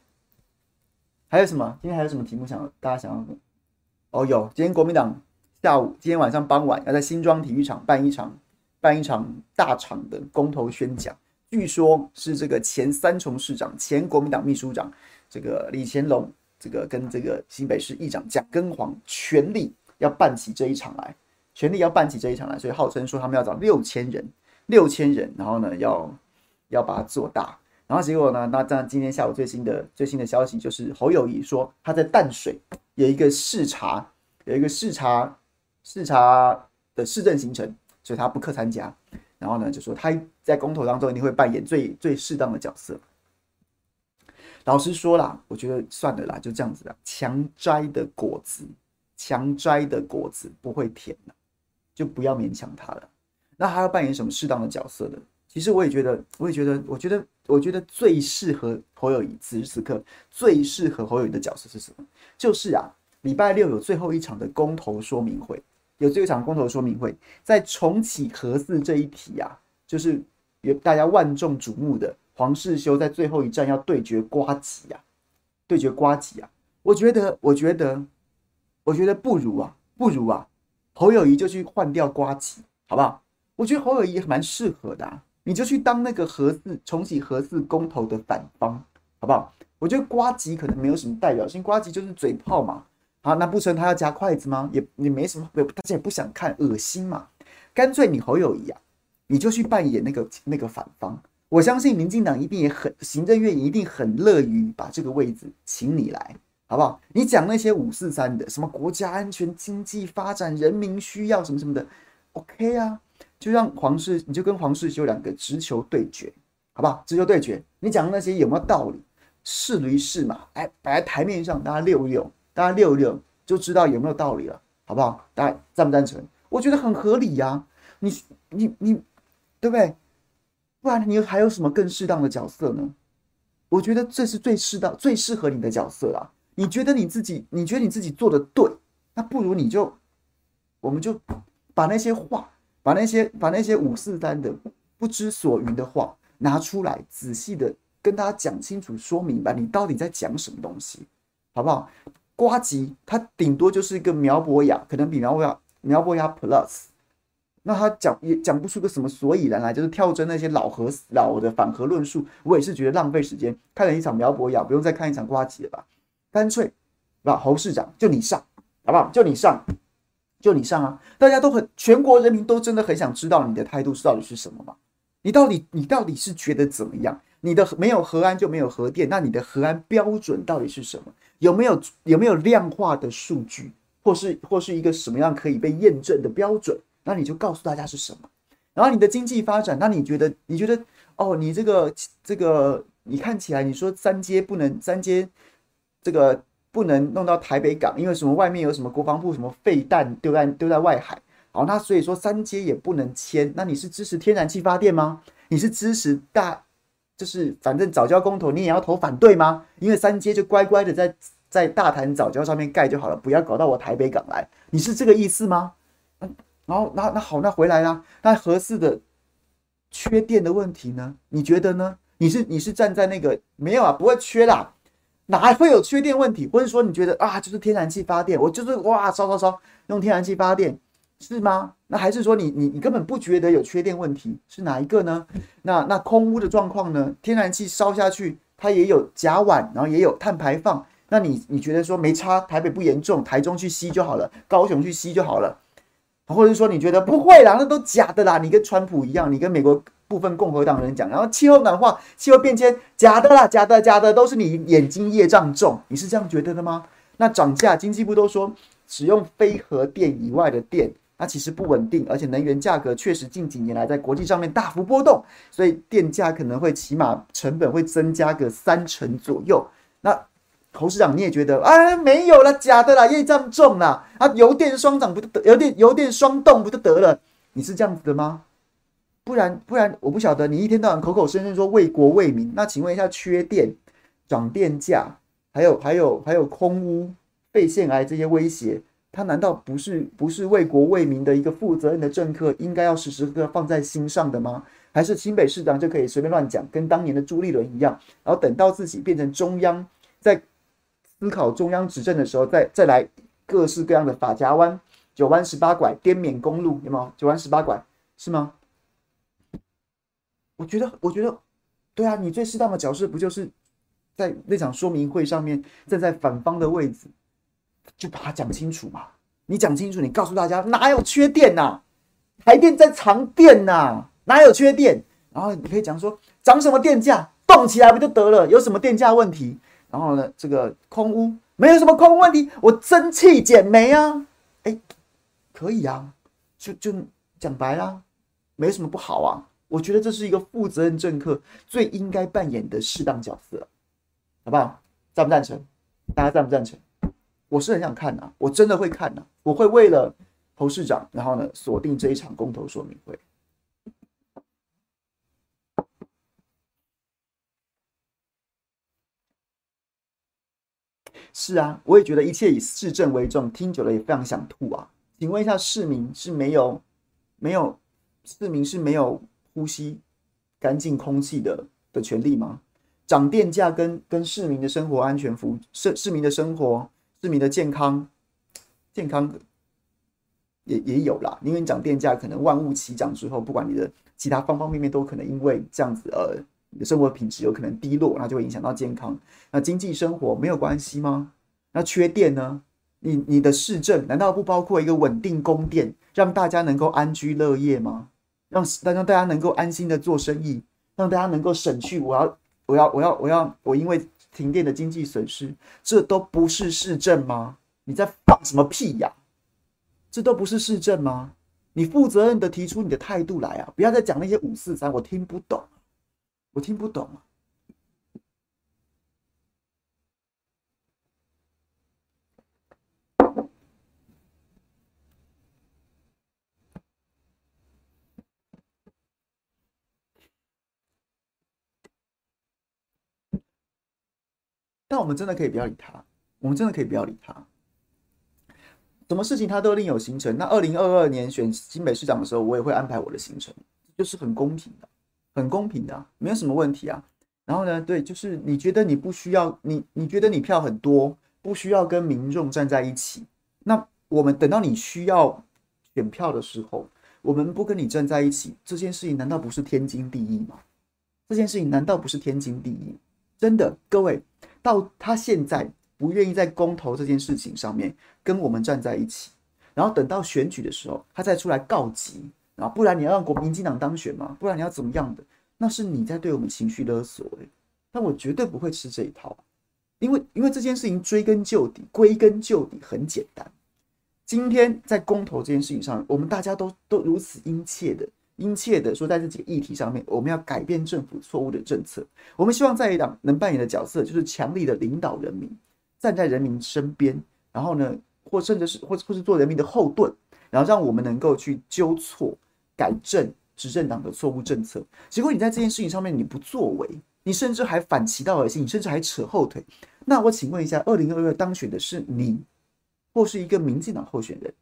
还有什么？今天还有什么题目想大家想要？哦，有，今天国民党下午、今天晚上傍晚要在新庄体育场办一场办一场大场的公投宣讲，据说是这个前三重市长、前国民党秘书长这个李乾龙，这个跟这个新北市议长蒋根煌全力。要办起这一场来，全力要办起这一场来，所以号称说他们要找六千人，六千人，然后呢，要要把它做大，然后结果呢，那这样今天下午最新的最新的消息就是侯友宜说他在淡水有一个视察，有一个视察视察的市政行程，所以他不克参加，然后呢，就说他在公投当中一定会扮演最最适当的角色。老实说啦，我觉得算了啦，就这样子啦。强摘的果子，强摘的果子不会甜的，就不要勉强他了。那他要扮演什么适当的角色呢？其实我也觉得，我也觉得，我觉得，我觉得最适合侯友宜此时此刻最适合侯友宜的角色是什么？就是啊，礼拜六有最后一场的公投说明会，有最后一场公投说明会，在重启核四这一题啊，就是有大家万众瞩目的。黄世修在最后一站要对决瓜吉呀，对决瓜吉啊！我觉得，我觉得，我觉得不如啊，不如啊，侯友宜就去换掉瓜吉，好不好？我觉得侯友宜蛮适合的啊，你就去当那个核四重启核四公投的反方，好不好？我觉得瓜吉可能没有什么代表性，瓜吉就是嘴炮嘛。好，那不成他要夹筷子吗？也也没什么，大家也不想看，恶心嘛。干脆你侯友宜啊，你就去扮演那个那个反方。我相信民进党一定也很，行政院一定很乐于把这个位置请你来，好不好？你讲那些五四三的，什么国家安全、经济发展、人民需要什么什么的，OK 啊，就让黄世，你就跟黄世修两个直球对决，好不好？直球对决，你讲那些有没有道理？是驴是马，哎，摆在台面上，大家溜溜，大家溜溜，就知道有没有道理了，好不好？大家赞不赞成？我觉得很合理呀、你你你，对不对？不然你还有什么更适当的角色呢？我觉得这是最适当、最适合你的角色啦。你觉得你自己，你觉得你自己做的对，那不如你就，我们就把那些话，把那些把那些五四三的不知所云的话拿出来，仔细的跟大家讲清楚、说明白，你到底在讲什么东西，好不好？呱吉他顶多就是一个苗博雅，可能比苗博雅苗博雅 Plus。那他讲也讲不出个什么所以然来，就是跳针那些老和老的反核论述，我也是觉得浪费时间。看了一场苗博雅，不用再看一场呱吉了吧？干脆，把侯市长就你上，好不好？就你上，就你上啊！大家都很，全国人民都真的很想知道你的态度是到底是什么嘛？你到底你到底是觉得怎么样？你的没有核安就没有核电，那你的核安标准到底是什么？有没有有没有量化的数据，或是或是一个什么样可以被验证的标准？那你就告诉大家是什么，然后你的经济发展，那你觉得你觉得哦，你这个这个你看起来你说三阶不能三阶，这个不能弄到台北港，因为什么外面有什么国防部什么废弹丢在丢在外海，好，那所以说三阶也不能签，那你是支持天然气发电吗？你是支持大就是反正藻礁公投你也要投反对吗？因为三阶就乖乖的在在大潭藻礁上面盖就好了，不要搞到我台北港来，你是这个意思吗？嗯然后，那那好，那回来啦。那合适的缺电的问题呢？你觉得呢？你是你是站在那个没有啊？不会缺啦，哪会有缺电问题？或者说你觉得啊，就是天然气发电，我就是哇烧烧烧用天然气发电是吗？那还是说你你你根本不觉得有缺电问题？是哪一个呢？那那空污的状况呢？天然气烧下去，它也有甲烷，然后也有碳排放。那你你觉得说没差？台北不严重，台中去吸就好了，高雄去吸就好了。或者说你觉得不会啦，那都假的啦。你跟川普一样，你跟美国部分共和党人讲，然后气候暖化、气候变迁，假的啦，假的，假的，都是你眼睛业障重。你是这样觉得的吗？那涨价，经济部都说使用非核电以外的电，那其实不稳定，而且能源价格确实近几年来在国际上面大幅波动，所以电价可能会起码成本会增加个三成左右。那侯市长，你也觉得啊？没有了，假的啦，业障重啦。啊！油电双涨不就得？油电油电双动不就得了？你是这样子的吗？不然不然，我不晓得。你一天到晚口口声声说为国为民，那请问一下，缺电、涨电价，还有还有还有空污、肺腺癌这些威胁，他难道不是不是为国为民的一个负责任的政客，应该要时时刻刻放在心上的吗？还是新北市长就可以随便乱讲，跟当年的朱立伦一样，然后等到自己变成中央在。思考中央执政的时候，再再来各式各样的法夹弯、九弯十八拐、滇缅公路，有没有？九弯十八拐是吗？我觉得，我觉得，对啊，你最适当的角色不就是在那场说明会上面站在反方的位置，就把它讲清楚嘛？你讲清楚，你告诉大家哪有缺电呐？台电在藏电呐，哪有缺电？然后你可以讲说涨什么电价，动起来不就得了？有什么电价问题？然后呢，这个空屋没有什么空屋问题，我蒸汽减煤啊，哎，可以啊，就就讲白了，没什么不好啊。我觉得这是一个负责任政客最应该扮演的适当角色，好不好？赞不赞成？大家赞不赞成？我是很想看呐、啊，我真的会看呐、啊，我会为了侯市长，然后呢锁定这一场公投说明会。是啊，我也觉得一切以市政为重，听久了也非常想吐啊。请问一下，市民是没有没有市民是没有呼吸干净空气的的权利吗？涨电价跟跟市民的生活安全服市市民的生活市民的健康健康也也有啦，因为你涨电价，可能万物齐涨之后，不管你的其他方方面面都可能因为这样子呃。你的生活品质有可能低落，那就会影响到健康。那经济生活没有关系吗？那缺电呢？你你的市政难道不包括一个稳定供电，让大家能够安居乐业吗？让让大家能够安心的做生意，让大家能够省去我要我要我要我要我因为停电的经济损失，这都不是市政吗？你在放什么屁呀？这都不是市政吗？你负责任的提出你的态度来啊！不要再讲那些五四三，我听不懂。我听不懂。但我们真的可以不要理他，我们真的可以不要理他。什么事情他都另有行程。那二零二二年选新北市长的时候，我也会安排我的行程，就是很公平的。很公平的，没有什么问题啊。然后呢，对，就是你觉得你不需要，你你觉得你票很多，不需要跟民众站在一起。那我们等到你需要选票的时候，我们不跟你站在一起，这件事情难道不是天经地义吗？这件事情难道不是天经地义？真的，各位，到他现在不愿意在公投这件事情上面跟我们站在一起，然后等到选举的时候，他再出来告急。啊，不然你要让国民进党当选吗？不然你要怎么样的？那是你在对我们情绪勒索诶。但我绝对不会吃这一套，因为因为这件事情追根究底，归根究底很简单。今天在公投这件事情上，我们大家都都如此殷切的、殷切的说，在这几个议题上面，我们要改变政府错误的政策。我们希望在野党能扮演的角色，就是强力的领导人民，站在人民身边，然后呢，或甚至是或或是做人民的后盾，然后让我们能够去纠错。改正执政党的错误政策，结果你在这件事情上面你不作为，你甚至还反其道而行，你甚至还扯后腿。那我请问一下，二零二二当选的是你，或是一个民进党候选人？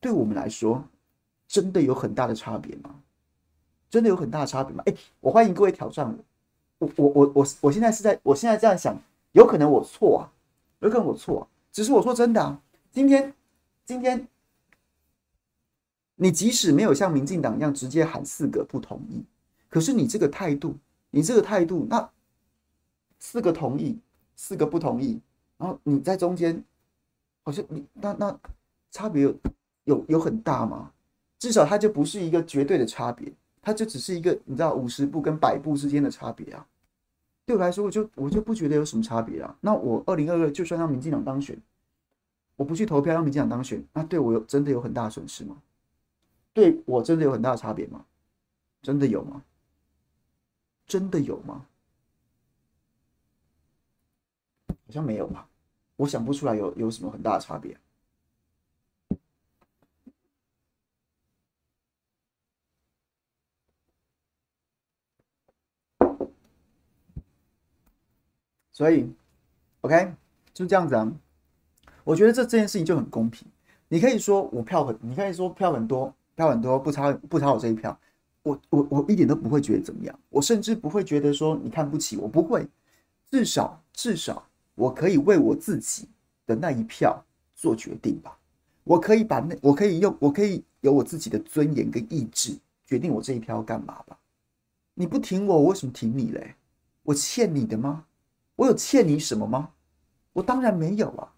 对我们来说，真的有很大的差别吗？真的有很大的差别吗？哎，我欢迎各位挑战我，我我我我我现在是在，我现在这样想，有可能我错啊，有可能我错啊，只是我说真的啊，今天今天。你即使没有像民进党一样直接喊四个不同意，可是你这个态度，你这个态度，那四个同意，四个不同意，然后你在中间，好像你那那差别有有有很大吗？至少它就不是一个绝对的差别，它就只是一个你知道五十步跟百步之间的差别啊。对我来说，我就我就不觉得有什么差别啊。那我二零二二就算让民进党当选，我不去投票让民进党当选，那对我有真的有很大的损失吗？对我真的有很大的差别吗？真的有吗？真的有吗？好像没有吧，我想不出来有有什么很大的差别。所以，OK，就这样子啊。我觉得这这件事情就很公平。你可以说我票很，你可以说票很多。票很多，不差不差我这一票，我我我一点都不会觉得怎么样，我甚至不会觉得说你看不起我，不会，至少至少我可以为我自己的那一票做决定吧，我可以把那我可以用我可以有我自己的尊严跟意志决定我这一票要干嘛吧，你不挺我，我为什么挺你嘞？我欠你的吗？我有欠你什么吗？我当然没有啊，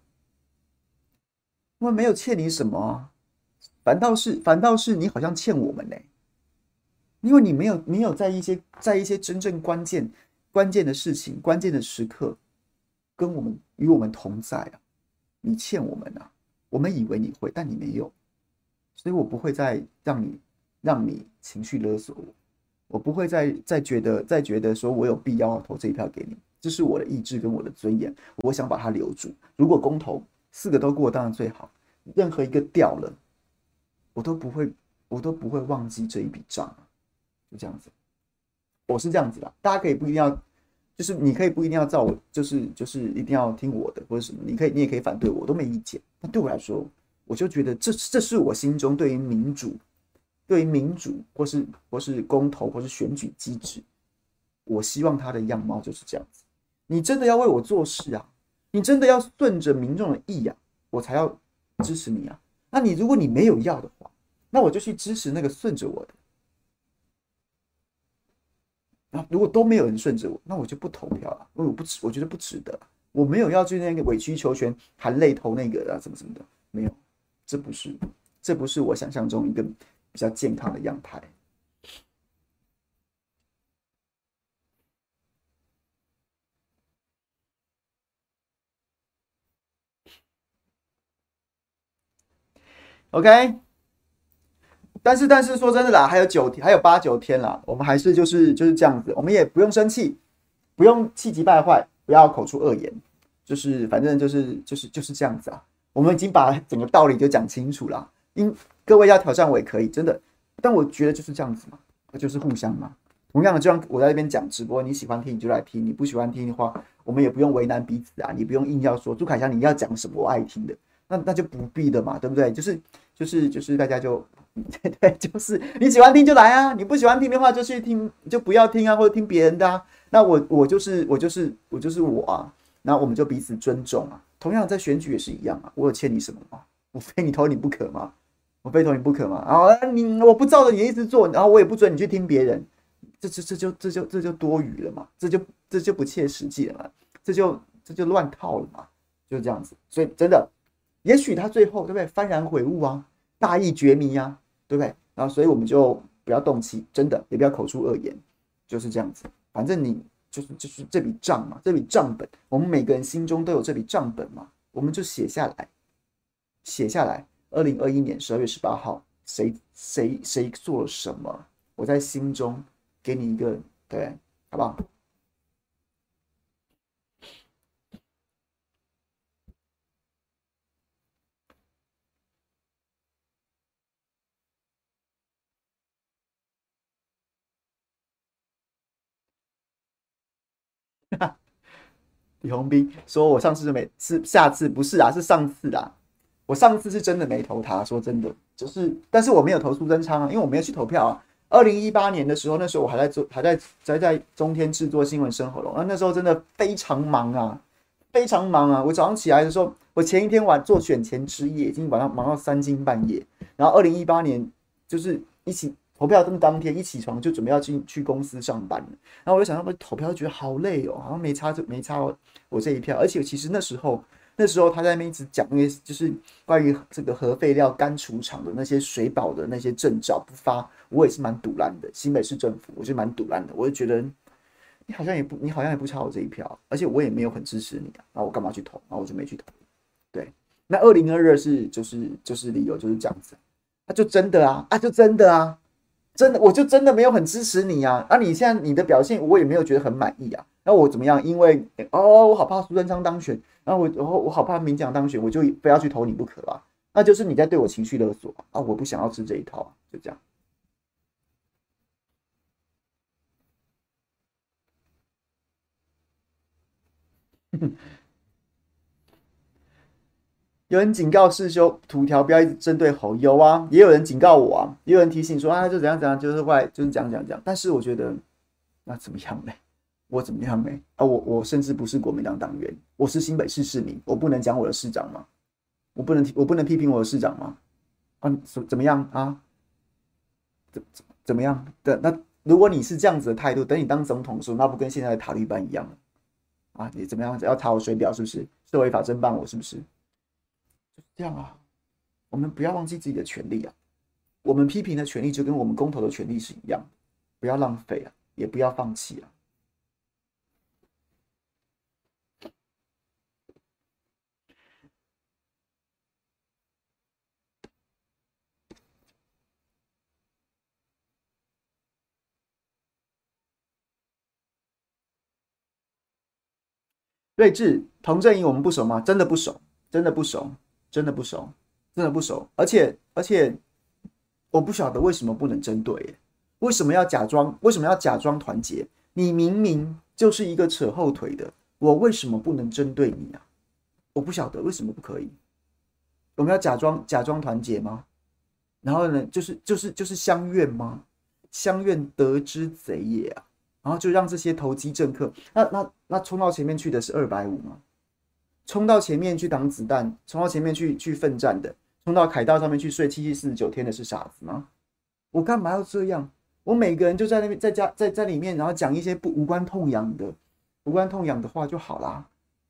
我没有欠你什么啊。反倒是，反倒是你好像欠我们呢，因为你没有没有在一些在一些真正关键关键的事情、关键的时刻，跟我们与我们同在啊，你欠我们啊，我们以为你会，但你没有，所以我不会再让你让你情绪勒索我，我不会再再觉得再觉得说我有必要投这一票给你，这是我的意志跟我的尊严，我想把它留住。如果公投四个都过，当然最好，任何一个掉了，我都不会我都不会忘记这一笔账，就这样子，我是这样子的，大家可以不一定要。就是你可以不一定要照我，就是就是一定要听我的或者什么，你可以你也可以反对我，都没意见。那对我来说，我就觉得这这是我心中对于民主、对于民主或是或是公投或是选举机制，我希望它的样貌就是这样子。你真的要为我做事啊，你真的要顺着民众的意啊，我才要支持你啊。那你如果你没有要的话，那我就去支持那个顺着我的。那如果都没有人顺着我，那我就不投票了，因为我不值，我觉得不值得。我没有要去那个委曲求全、含泪投那个啊，什么什么的，没有，这不是，这不是我想象中一个比较健康的样态。OK。但是，但是说真的啦，还有九天，还有八九天啦，我们还是就是就是这样子，我们也不用生气，不用气急败坏，不要口出恶言，就是反正就是就是就是这样子啊。我们已经把整个道理就讲清楚了，因各位要挑战我也可以，真的。但我觉得就是这样子嘛，就是互相嘛。同样的，就像我在这边讲直播，你喜欢听你就来听，你不喜欢听的话，我们也不用为难彼此啊。你不用硬要说朱凯翔你要讲什么我爱听的，那那就不必的嘛，对不对？就是就是就是大家就。对对，就是你喜欢听就来啊，你不喜欢听的话就去听，就不要听啊，或者听别人的啊。那我我就是我就是我就是我啊，那我们就彼此尊重啊。同样在选举也是一样啊，我有欠你什么吗？我非你投你不可吗？我非投你不可吗？然后你我不照着你的意思做，然后我也不准你去听别人，这这这就这就这就多余了嘛，这就这就不切实际了嘛，这就这就乱套了嘛，就这样子。所以真的，也许他最后对不对幡然悔悟啊，大义觉迷啊。对不对？然后，所以我们就不要动气，真的也不要口出恶言，就是这样子。反正你就是就是这笔账嘛，这笔账本，我们每个人心中都有这笔账本嘛，我们就写下来，写下来。二零二一年十二月十八号，谁谁谁做了什么？我在心中给你一个对，好不好？李红斌说：“我上次没是下次不是啊，是上次啊。我上次是真的没投他，说真的，就是但是我没有投苏贞昌啊，因为我没有去投票啊。二零一八年的时候，那时候我还在做，还在在在中天制作新闻生活龙啊，那时候真的非常忙啊，非常忙啊。我早上起来的时候，我前一天晚做选前之夜，已经晚上忙到三更半夜。然后二零一八年就是一起。”投票这么当天一起床就准备要进去公司上班，然后我就想，要不投票觉得好累哦，好像没差就没差我这一票。而且其实那时候那时候他在那边一直讲那些就是关于这个核废料干储厂的那些水保的那些证照不发，我也是蛮赌烂的。新北市政府我就蛮赌烂的，我就觉得你好像也不你好像也不差我这一票，而且我也没有很支持你啊，那我干嘛去投？然后我就没去投。对，那二零二二是就是就是理由就是这样子，那、啊、就真的啊啊就真的啊。真的，我就真的没有很支持你啊！啊，你现在你的表现，我也没有觉得很满意啊。那我怎么样？因为哦，我好怕苏贞昌当选，然后我我我好怕民进党当选，我就非要去投你不可啊！那就是你在对我情绪勒索啊！我不想要吃这一套啊，就这样。有人警告世修土条不要一直针对侯，有啊，也有人警告我啊，也有人提醒说啊，就怎样怎样，就是坏，就是讲讲讲。但是我觉得那怎么样呢？我怎么样呢？啊，我我甚至不是国民党党员，我是新北市市民，我不能讲我的市长吗？我不能我不能批评我的市长吗？啊，怎怎么样啊？怎怎么样的？那如果你是这样子的态度，等你当总统的时候，那不跟现在的塔利班一样了？啊，你怎么样？要查我水表是不是？是违法侦办我是不是？这样啊我们不要忘记自己的权利啊。我们批评的权利就跟我们公投的权利是一样不要浪费啊也不要放弃啊。睿智童振英我们不熟吗？真的不熟真的不熟。真的不熟，真的不熟。而且而且，我不晓得为什么不能针对，为什么要假装？为什么要假装团结？你明明就是一个扯后腿的，我为什么不能针对你啊？我不晓得为什么不可以。我们要假装假装团结吗？然后呢，就是就是就是相愿吗？相愿得之贼也啊！然后就让这些投机政客，那那那冲到前面去的是二百五吗？冲到前面去挡子弹，冲到前面去去奋战的，冲到凯道上面去睡七七四十九天的是傻子吗？我干嘛要这样？我每个人就在那边在家在在里面，然后讲一些不无关痛痒的无关痛痒的话就好啦。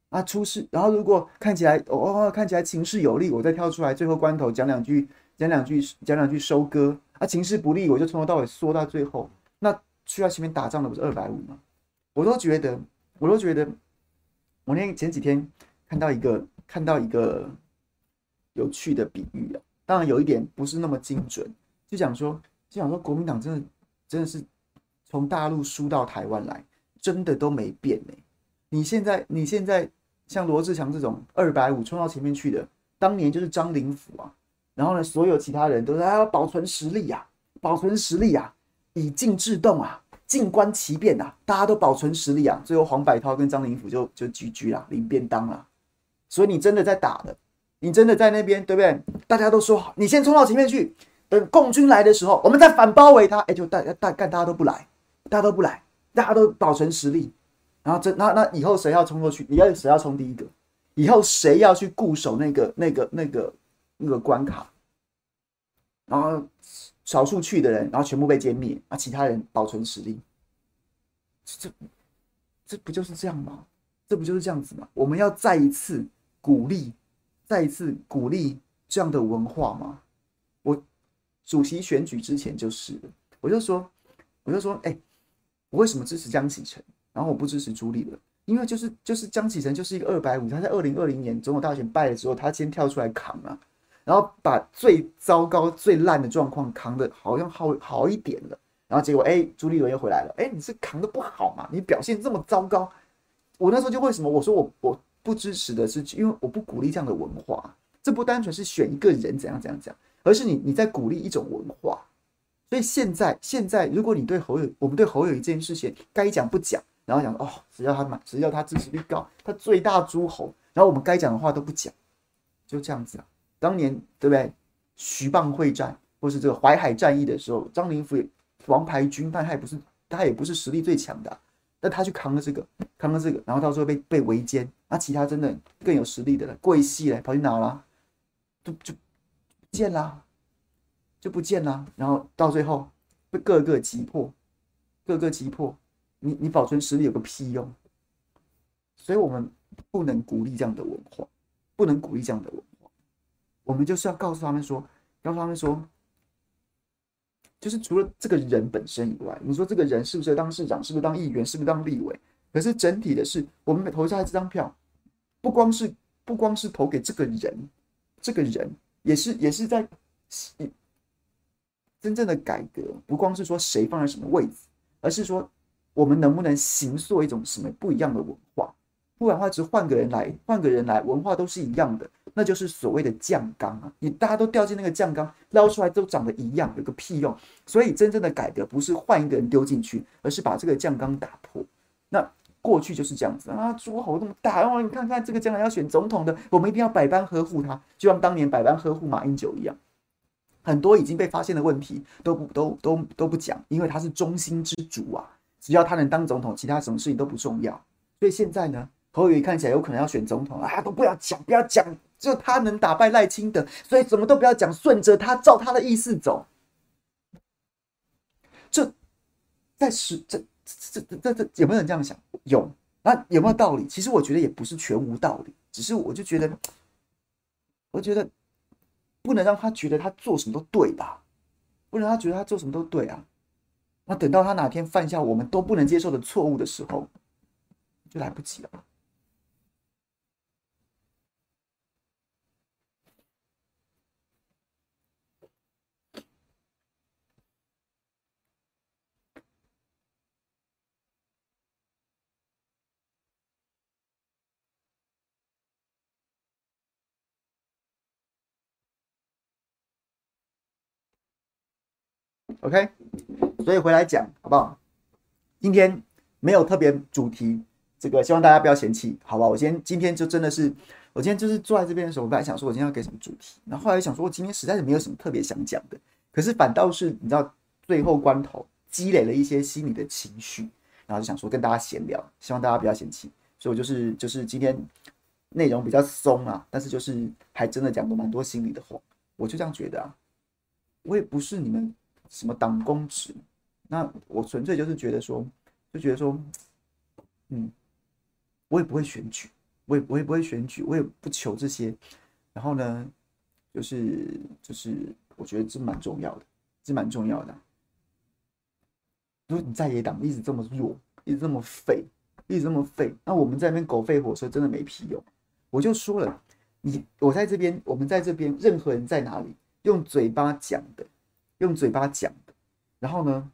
啊，出事，然后如果看起来哦哦,哦看起来情势有利，我再跳出来，最后关头讲两句讲两句讲两句收割啊，情势不利，我就从头到尾缩到最后那。去到前面打仗的不是二百五吗？我都觉得，我都觉得，我那前几天看到一个看到一个有趣的比喻啊，当然有一点不是那么精准，就讲说，就讲说国民党真的真的是从大陆输到台湾来，真的都没变呢。你现在你现在像罗志强这种二百五冲到前面去的，当年就是张灵甫啊，然后呢，所有其他人都是要保存实力呀，保存实力呀。以静制动啊，静观其变啊，大家都保存实力啊。最后黄百韬跟张灵甫就就 GG 了，领便当了。所以你真的在打的，你真的在那边，对不对？大家都说好，你先冲到前面去，等共军来的时候，我们再反包围他。哎，就大大干，大家都不来，大家都不来，大家都保存实力。然后这那那以后谁要冲过去？你要谁要冲第一个？以后谁要去固守那个那个那个那个关卡？然后。少数去的人，然后全部被歼灭，啊，其他人保存实力，这这不就是这样吗？这不就是这样子吗？我们要再一次鼓励，再一次鼓励这样的文化吗？我主席选举之前就是，我就说，我就说，哎，我为什么支持江启臣？然后我不支持朱立伦，因为就是就是江启臣就是一个二百五，他在二零二零年总统大选败了之后，他先跳出来扛啊。然后把最糟糕、最烂的状况扛得好像好好一点了，然后结果哎，朱立伦又回来了，哎，你是扛得不好嘛？你表现这么糟糕，我那时候就为什么我说我我不支持的是，因为我不鼓励这样的文化，这不单纯是选一个人怎样怎样讲，而是你你在鼓励一种文化。所以现在现在，如果你对侯友，我们对侯友宜这件事情该讲不讲，然后讲哦，只要他满，只要他支持率高，他最大诸侯，然后我们该讲的话都不讲，就这样子啊。当年对不对？徐蚌会战或是这个淮海战役的时候，张灵甫也王牌军，但他也不是他也不是实力最强的，但他去扛了这个，扛了这个，然后到时候被被围歼，那其他真的更有实力的了，贵系嘞跑去哪了？就就见啦，就不见啦，然后到最后被各个击破，各个击破，你你保存实力有个屁用？所以我们不能鼓励这样的文化，不能鼓励这样的文化。我们就是要告诉他们说，告诉他们说，就是除了这个人本身以外，你说这个人是不是当市长，是不是当议员，是不是当立委？可是整体的是，我们投下来这张票，不光是不光是投给这个人，这个人也是也是在真正的改革，不光是说谁放在什么位置，而是说我们能不能形塑一种什么不一样的文化？不然的话，只换个人来，换个人来，文化都是一样的。那就是所谓的酱缸啊！你大家都掉进那个酱缸，捞出来都长得一样，有个屁用！所以真正的改革不是换一个人丢进去，而是把这个酱缸打破。那过去就是这样子啊，诸侯那么大，然后你看看这个将来要选总统的，我们一定要百般呵护他，就像当年百般呵护马英九一样。很多已经被发现的问题都不都都都不讲，因为他是中心之主啊，只要他能当总统，其他什么事情都不重要。所以现在呢，侯友宜看起来有可能要选总统啊，都不要讲，不要讲。就他能打败赖清德，所以什么都不要讲，顺着他，照他的意思走。这在是这这这这这有没有人这样想？有，那有没有道理？其实我觉得也不是全无道理，只是我就觉得，我觉得不能让他觉得他做什么都对吧？不能让他觉得他做什么都对啊。那等到他哪天犯下我们都不能接受的错误的时候，就来不及了。OK，所以回来讲好不好？今天没有特别主题，这个希望大家不要嫌弃，好吧？我今天今天就真的是，我今天就是坐在这边的时候，我本来想说我今天要给什么主题，然后后来想说我今天实在是没有什么特别想讲的，可是反倒是你知道最后关头积累了一些心里的情绪，然后就想说跟大家闲聊，希望大家不要嫌弃，所以我就是就是今天内容比较松啊，但是就是还真的讲过蛮多心里的话，我就这样觉得啊。我也不是你们什么党公职，那我纯粹就是觉得说，就觉得说，嗯，我也不会选举，我也我也不会选举，我也不求这些。然后呢，就是就是，我觉得这蛮重要的，这蛮重要的。如果你在野党一直这么弱，一直这么废，一直这么废，那我们在那边狗吠火车真的没屁用。我就说了，你我在这边，我们在这边，任何人在哪里？用嘴巴讲的，用嘴巴讲的，然后呢，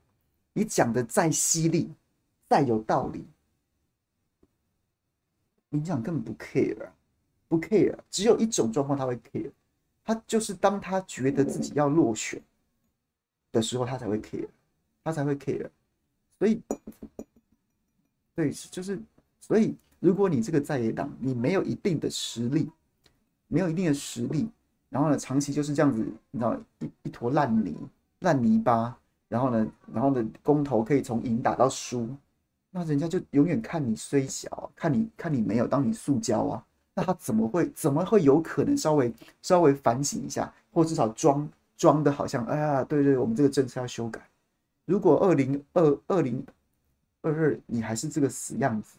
你讲的再犀利，再有道理，民进党根本不 care，不 care，只有一种状况他会 care，他就是当他觉得自己要落选的时候，他才会 care，他才会 care，所以，对，就是，所以，如果你这个在野党，你没有一定的实力，没有一定的实力。然后呢，长期就是这样子，你知道，一一坨烂泥、烂泥巴。然后呢，然后呢，公投可以从赢打到输，那人家就永远看你虽小，看你看你没有当你塑胶啊，那他怎么会怎么会有可能稍微稍微反省一下，或至少装装的好像，哎呀，对对，我们这个政策要修改。如果二零二二零二二你还是这个死样子，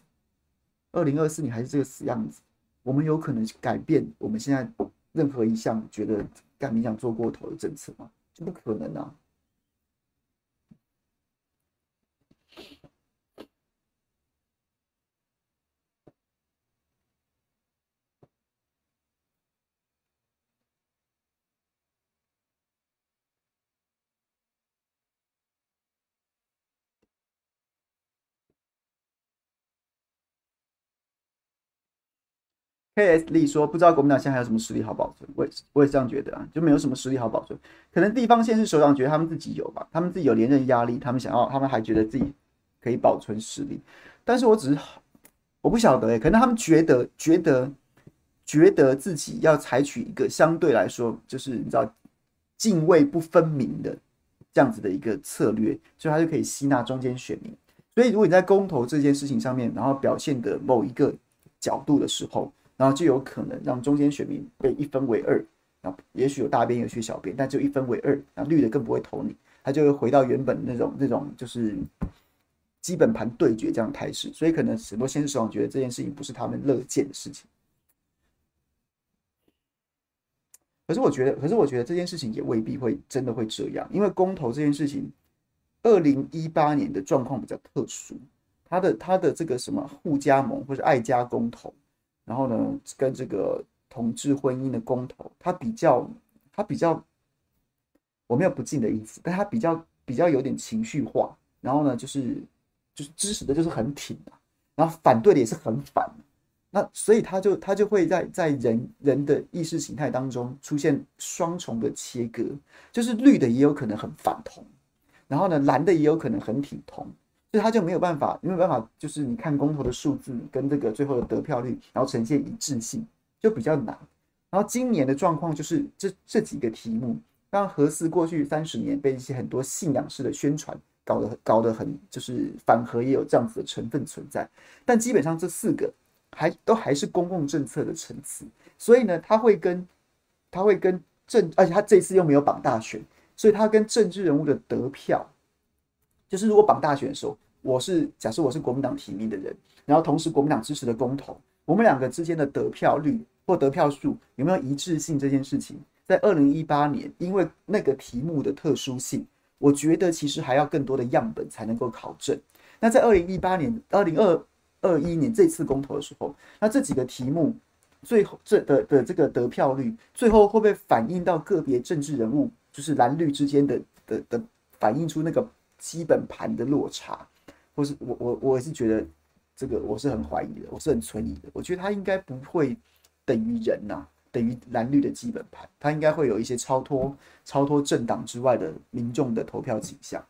二零二四你还是这个死样子，我们有可能改变我们现在。任何一项觉得干你想做过头的政策吗？这不可能啊！K.S. 力说：“不知道国民党现在还有什么实力好保存？我也，我也这样觉得啊，就没有什么实力好保存。可能地方县市首长觉得他们自己有吧，他们自己有连任压力，他们想要，他们还觉得自己可以保存实力。但是我只是，我不晓得哎、欸，可能他们觉得，觉得，觉得自己要采取一个相对来说，就是你知道，泾渭不分明的这样子的一个策略，所以他就可以吸纳中间选民。所以如果你在公投这件事情上面，然后表现的某一个角度的时候，然后就有可能让中间选民被一分为二，然后也许有大边，也许小边，但就一分为二，然后绿的更不会投你，他就会回到原本那种那种就是基本盘对决这样的态势，所以可能很多县市首长觉得这件事情不是他们乐见的事情。可是我觉得，可是我觉得这件事情也未必会真的会这样，因为公投这件事情，二零一八年的状况比较特殊，他的他的这个什么互加盟或者爱家公投。然后呢，跟这个同志婚姻的公投，他比较，他比较，我没有不敬的意思，但他比较比较有点情绪化。然后呢，就是就是支持的就是很挺啊，然后反对的也是很反。那所以他就他就会在在人人的意识形态当中出现双重的切割，就是绿的也有可能很反同，然后呢，蓝的也有可能很挺同。所以他就没有办法，没有办法，就是你看公投的数字跟这个最后的得票率，然后呈现一致性，就比较难。然后今年的状况就是这这几个题目，当然核四过去三十年被一些很多信仰式的宣传搞得搞得很，就是反核也有这样子的成分存在。但基本上这四个还都还是公共政策的层次，所以呢，他会跟他会跟政，而且他这次又没有绑大选，所以他跟政治人物的得票。就是如果绑大选的时候，我是假设我是国民党提名的人，然后同时国民党支持的公投，我们两个之间的得票率或得票数有没有一致性这件事情，在二零一八年，因为那个题目的特殊性，我觉得其实还要更多的样本才能够考证。那在二零一八年、二零二二一年这次公投的时候，那这几个题目最后这的的这个得票率，最后会不会反映到个别政治人物，就是蓝绿之间的的的反映出那个？基本盘的落差，或是我我我是觉得这个我是很怀疑的，我是很存疑的。我觉得它应该不会等于人呐、等于蓝绿的基本盘，它应该会有一些超脱超脱政党之外的民众的投票倾向。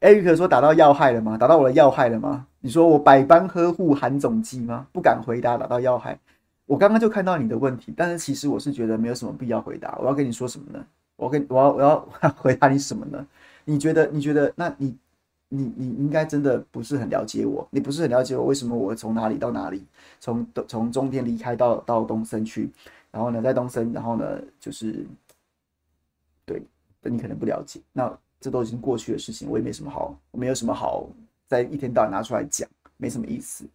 艾瑞克说：“打到要害了吗？打到我的要害了吗？你说我百般呵护韩总机吗？不敢回答，打到要害。我刚刚就看到你的问题，但是其实我是觉得没有什么必要回答。我要跟你说什么呢？我跟我要我要回答你什么呢？你觉得你觉得？那你你你应该真的不是很了解我，你不是很了解我为什么我从哪里到哪里，从从中天离开到到东森去，然后呢在东森，然后呢就是对，你可能不了解那。”这都已经过去的事情，我也没什么好，我没有什么好在一天到晚拿出来讲，没什么意思。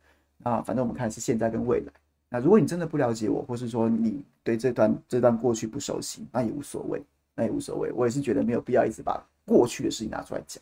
啊，反正我们看是现在跟未来。那如果你真的不了解我，或是说你对这段这段过去不熟悉，那也无所谓，那也无所谓。我也是觉得没有必要一直把过去的事情拿出来讲。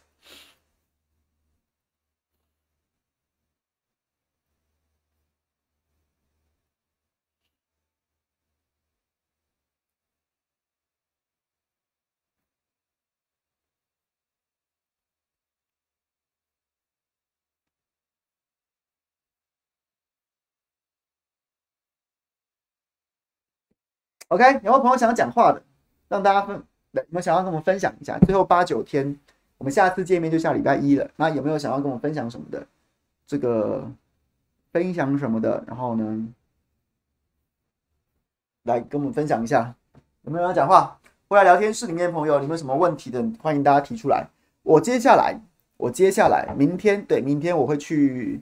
OK，有没有朋友想要讲话的？让大家分，有没有想要跟我们分享一下？最后八九天，我们下次见面就下礼拜一了。那有没有想要跟我们分享什么的？这个分享什么的？然后呢，来跟我们分享一下。有没有要讲话？过来聊天室里面的朋友，你们有什么问题的？欢迎大家提出来。我接下来，我接下来，明天对，明天我会去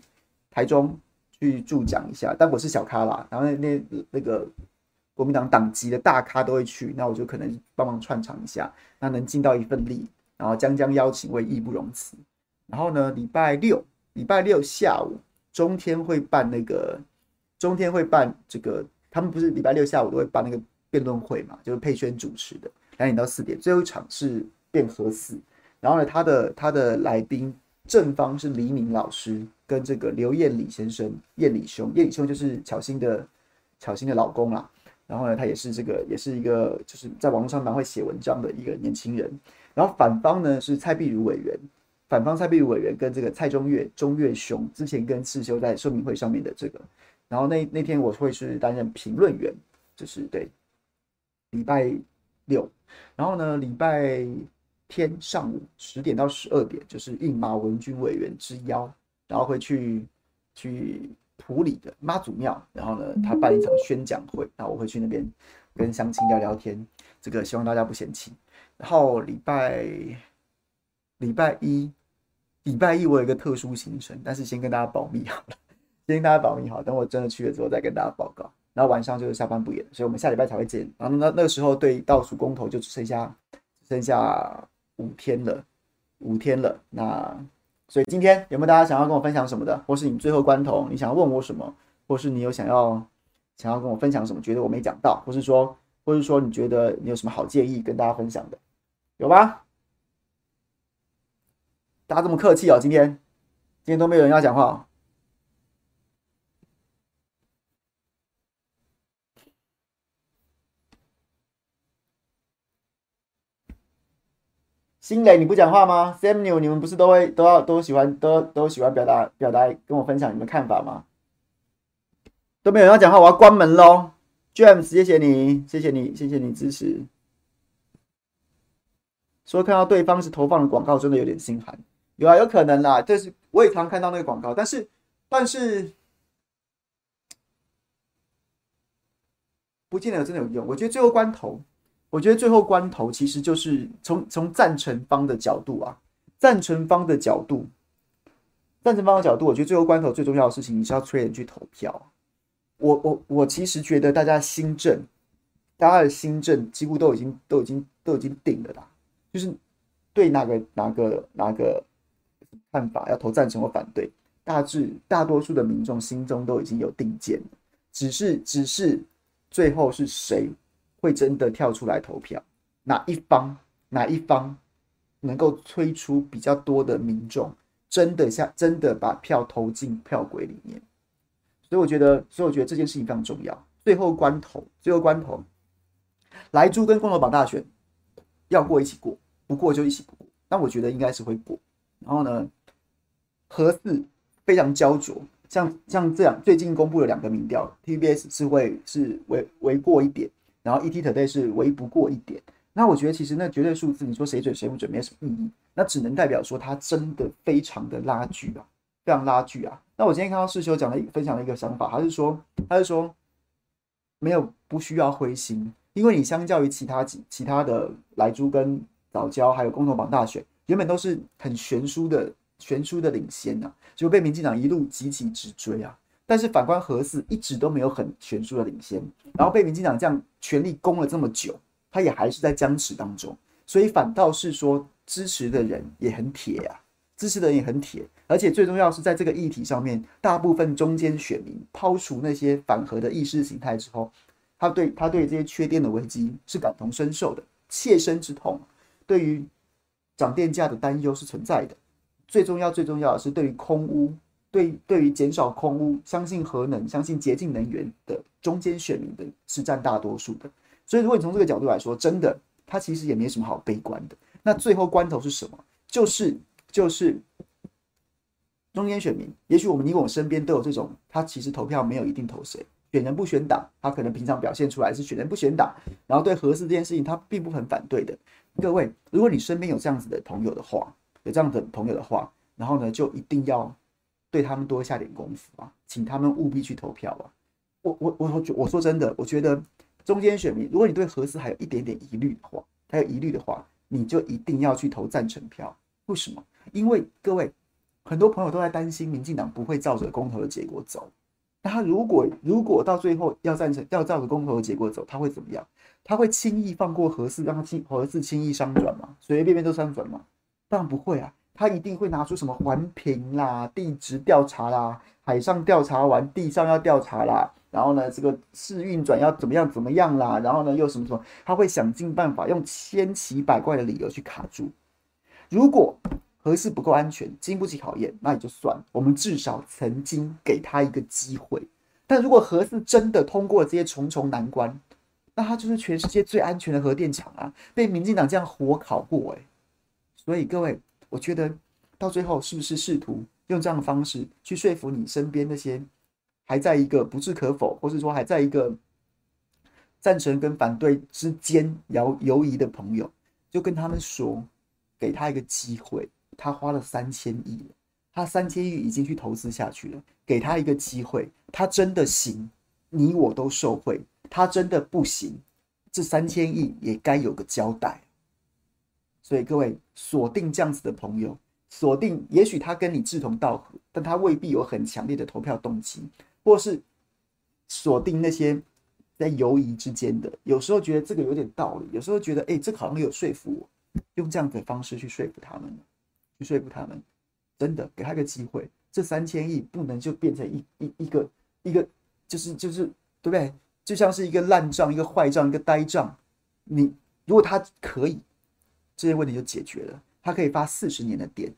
台中去助讲一下，但我是小咖啦。然后那那个。国民党党籍的大咖都会去，那我就可能帮忙串场一下，那能尽到一份力，然后将将邀请为义不容辞。然后呢，礼拜六，礼拜六下午，中天会办那个，中天会办这个，他们不是礼拜六下午都会办那个辩论会嘛，就是佩轩主持的，两点到四点，最后一场是辩核四。然后呢，他的他的来宾正方是黎明老师跟这个刘燕里先生，燕里兄，燕里兄就是巧心的巧心的老公啦。然后呢，他也是这个，也是一个，就是在网络上蛮会写文章的一个年轻人。然后反方呢是蔡壁如委员，反方蔡壁如委员跟这个蔡中岳、中岳雄之前跟刺修在说明会上面的这个。然后那那天我会是担任评论员，就是对，礼拜六。然后呢，礼拜天上午十点到十二点，就是应马文君委员之邀，然后会去去。埔里的妈祖庙，然后呢，他办一场宣讲会，那我会去那边跟乡亲聊聊天，这个希望大家不嫌弃。然后礼拜礼拜一，礼拜一我有一个特殊行程，但是先跟大家保密好了，先跟大家保密好，等我真的去了之后再跟大家报告。然后晚上就是下班不演，所以我们下礼拜才会见。然后那那个时候对倒数公投就只剩下只剩下五天了，五天了，那。所以今天有没有大家想要跟我分享什么的，或是你最后关头你想要问我什么，或是你有想要想要跟我分享什么，觉得我没讲到，或是说，或是说你觉得你有什么好建议跟大家分享的，有吧？大家这么客气哦，今天。今天都没有人要讲话。新磊，你不讲话吗？Samuel，你们不是都会都要都喜欢都都喜欢表达表达跟我分享你们看法吗？都没有人要讲话，我要关门喽。James，谢谢你，谢谢你，谢谢你支持。说看到对方是投放的广告，真的有点心寒。有啊，有可能啦，这是我也常看到那个广告，但是但是不见得真的有用。我觉得最后关头。我觉得最后关头其实就是从从赞成方的角度啊，赞成方的角度，赞成方的角度，我觉得最后关头最重要的事情，你是要催人去投票。我我我其实觉得大家心政，大家的心政几乎都已经都已经都已经定了啦，就是对哪个哪个哪个看法要投赞成或反对，大致大多数的民众心中都已经有定见，只是只是最后是谁？会真的跳出来投票，哪一方哪一方能够催出比较多的民众，真的像真的把票投进票柜里面，所以我觉得，所以我觉得这件事情非常重要。最后关头，最后关头，莱猪跟公投绑大选要过一起过，不过就一起不过。那我觉得应该是会过。然后呢，何四非常焦灼，像像这样最近公布了两个民调，TBS 是会是微微过一点，然后 ETtoday 是微不过一点。那我觉得其实那绝对数字，你说谁准谁不准没什么意义，那只能代表说它真的非常的拉锯啊，非常拉锯啊。那我今天看到世修讲了分享了一个想法，他是说他是说没有不需要灰心，因为你相较于其他几其他的莱猪跟藻礁还有公投榜大选，原本都是很悬殊的悬殊的领先呐、啊，就被民进党一路急起直追啊。但是反观核四一直都没有很悬殊的领先，然后被民进党这样全力攻了这么久。他也还是在僵持当中，所以反倒是说支持的人也很铁啊，支持的人也很铁，而且最重要是在这个议题上面，大部分中间选民抛除那些反核的意识形态之后，他对他对这些缺电的危机是感同身受的，切身之痛，对于涨电价的担忧是存在的。最重要最重要的是对于空屋，对对于减少空污，相信核能，相信洁净能源的中间选民的是占大多数的。所以，如果你从这个角度来说，真的，他其实也没什么好悲观的。那最后关头是什么？就是就是中间选民。也许我们你我身边都有这种，他其实投票没有一定投谁，选人不选党，他可能平常表现出来是选人不选党，然后对核四这件事情他并不很反对的。各位，如果你身边有这样子的朋友的话，有这样的朋友的话，然后呢，就一定要对他们多下点功夫啊，请他们务必去投票啊。我我我我我说真的，我觉得。中间选民，如果你对核四还有一点点疑虑的话，还有疑虑的话，你就一定要去投赞成票。为什么？因为各位很多朋友都在担心民进党不会照着公投的结果走。那他如果如果到最后要赞成要照着公投的结果走，他会怎么样？他会轻易放过核四，让他轻核四轻易商转吗？随随便便都商转吗？当然不会啊，他一定会拿出什么环评啦、地质调查啦、海上调查完地上要调查啦。然后呢，这个试运转要怎么样怎么样啦？然后呢，又什么什么？他会想尽办法，用千奇百怪的理由去卡住。如果核四不够安全，经不起考验，那也就算。我们至少曾经给他一个机会。但如果核四真的通过这些重重难关，那它就是全世界最安全的核电厂啊！被民进党这样火烤过，哎。所以各位，我觉得到最后是不是试图用这样的方式去说服你身边那些？还在一个不置可否，或是说还在一个赞成跟反对之间摇游移的朋友，就跟他们说，给他一个机会。他花了三千亿，他三千亿已经去投资下去了，给他一个机会。他真的行，你我都受惠；他真的不行，这三千亿也该有个交代。所以各位锁定这样子的朋友，锁定，也许他跟你志同道合，但他未必有很强烈的投票动机。或是锁定那些在犹疑之间的，有时候觉得这个有点道理，有时候觉得哎、这个好像有说服我，用这样子的方式去说服他们，去说服他们，真的给他一个机会，这三千亿不能就变成一一一个一个，就是就是对不对？就像是一个烂账、一个坏账、一个呆账。你如果他可以，这些问题就解决了，他可以发四十年的电，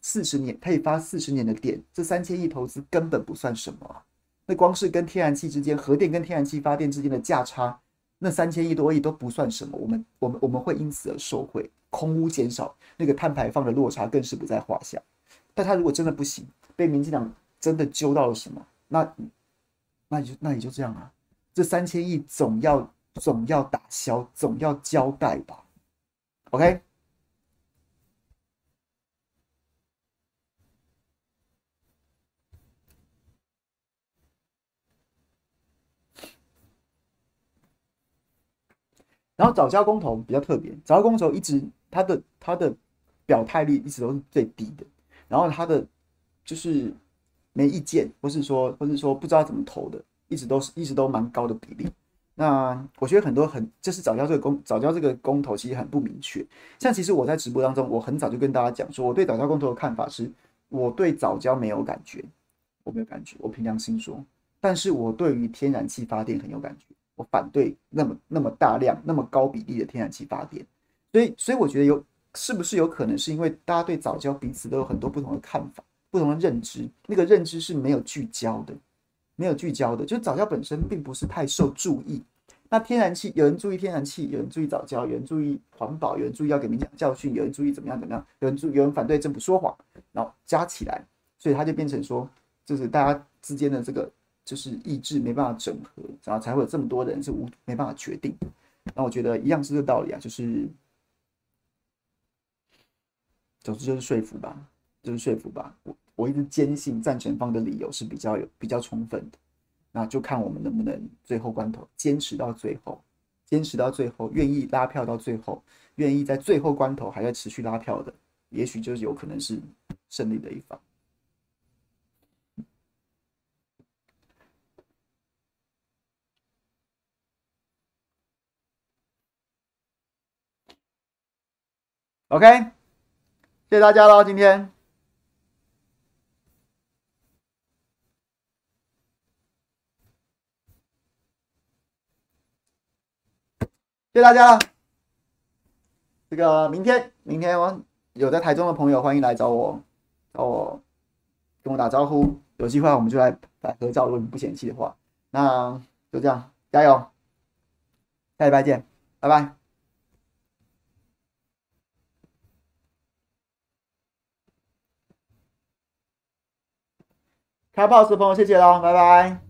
四十年他可以发四十年的电，这三千亿投资根本不算什么。那光是跟天然气之间，核电跟天然气发电之间的价差，那三千亿多亿都不算什么。我们我们我们会因此而受惠，空污减少，那个碳排放的落差更是不在话下。但他如果真的不行，被民进党真的揪到了什么，那那你就那你就这样啊，这三千亿总要总要打消，总要交代吧。OK。然后藻礁公投比较特别，藻礁公投一直他的他的表态率一直都是最低的，然后他的就是没意见，或是说或是说不知道怎么投的，一直都是一直都蛮高的比例。那我觉得很多很就是早教这个公早教这个公投其实很不明确。像其实我在直播当中，我很早就跟大家讲说，我对早教公投的看法是，我对早教没有感觉，我没有感觉，我凭良心说，但是我对于天然气发电很有感觉。我反对那么那么大量、那么高比例的天然气发电，所以所以我觉得有是不是有可能是因为大家对早教彼此都有很多不同的看法、不同的认知，那个认知是没有聚焦的，没有聚焦的，就是藻礁本身并不是太受注意，那天然气，有人注意天然气，有人注意早教，有人注意环保，有人注意要给民讲教训，有人注意怎么样怎么样，有人注有人反对政府说谎，然后加起来，所以他就变成说，就是大家之间的这个就是意志没办法整合，然后才会有这么多人是无没办法决定。那我觉得一样是这个道理啊，就是，总之就是说服吧，就是说服吧。我一直坚信赞成方的理由是比较有比较充分的。那就看我们能不能最后关头坚持到最后，坚持到最后，愿意拉票到最后，愿意在最后关头还在持续拉票的，也许就是有可能是胜利的一方。OK，谢谢大家喽，今天。谢谢大家了。这个明天，明天我有在台中的朋友，欢迎来找我，找我跟我打招呼。有机会我们就来来合照，如果你不嫌弃的话，那就这样，加油，下礼拜见，拜拜。开 pause 的朋友，谢谢喽，拜拜。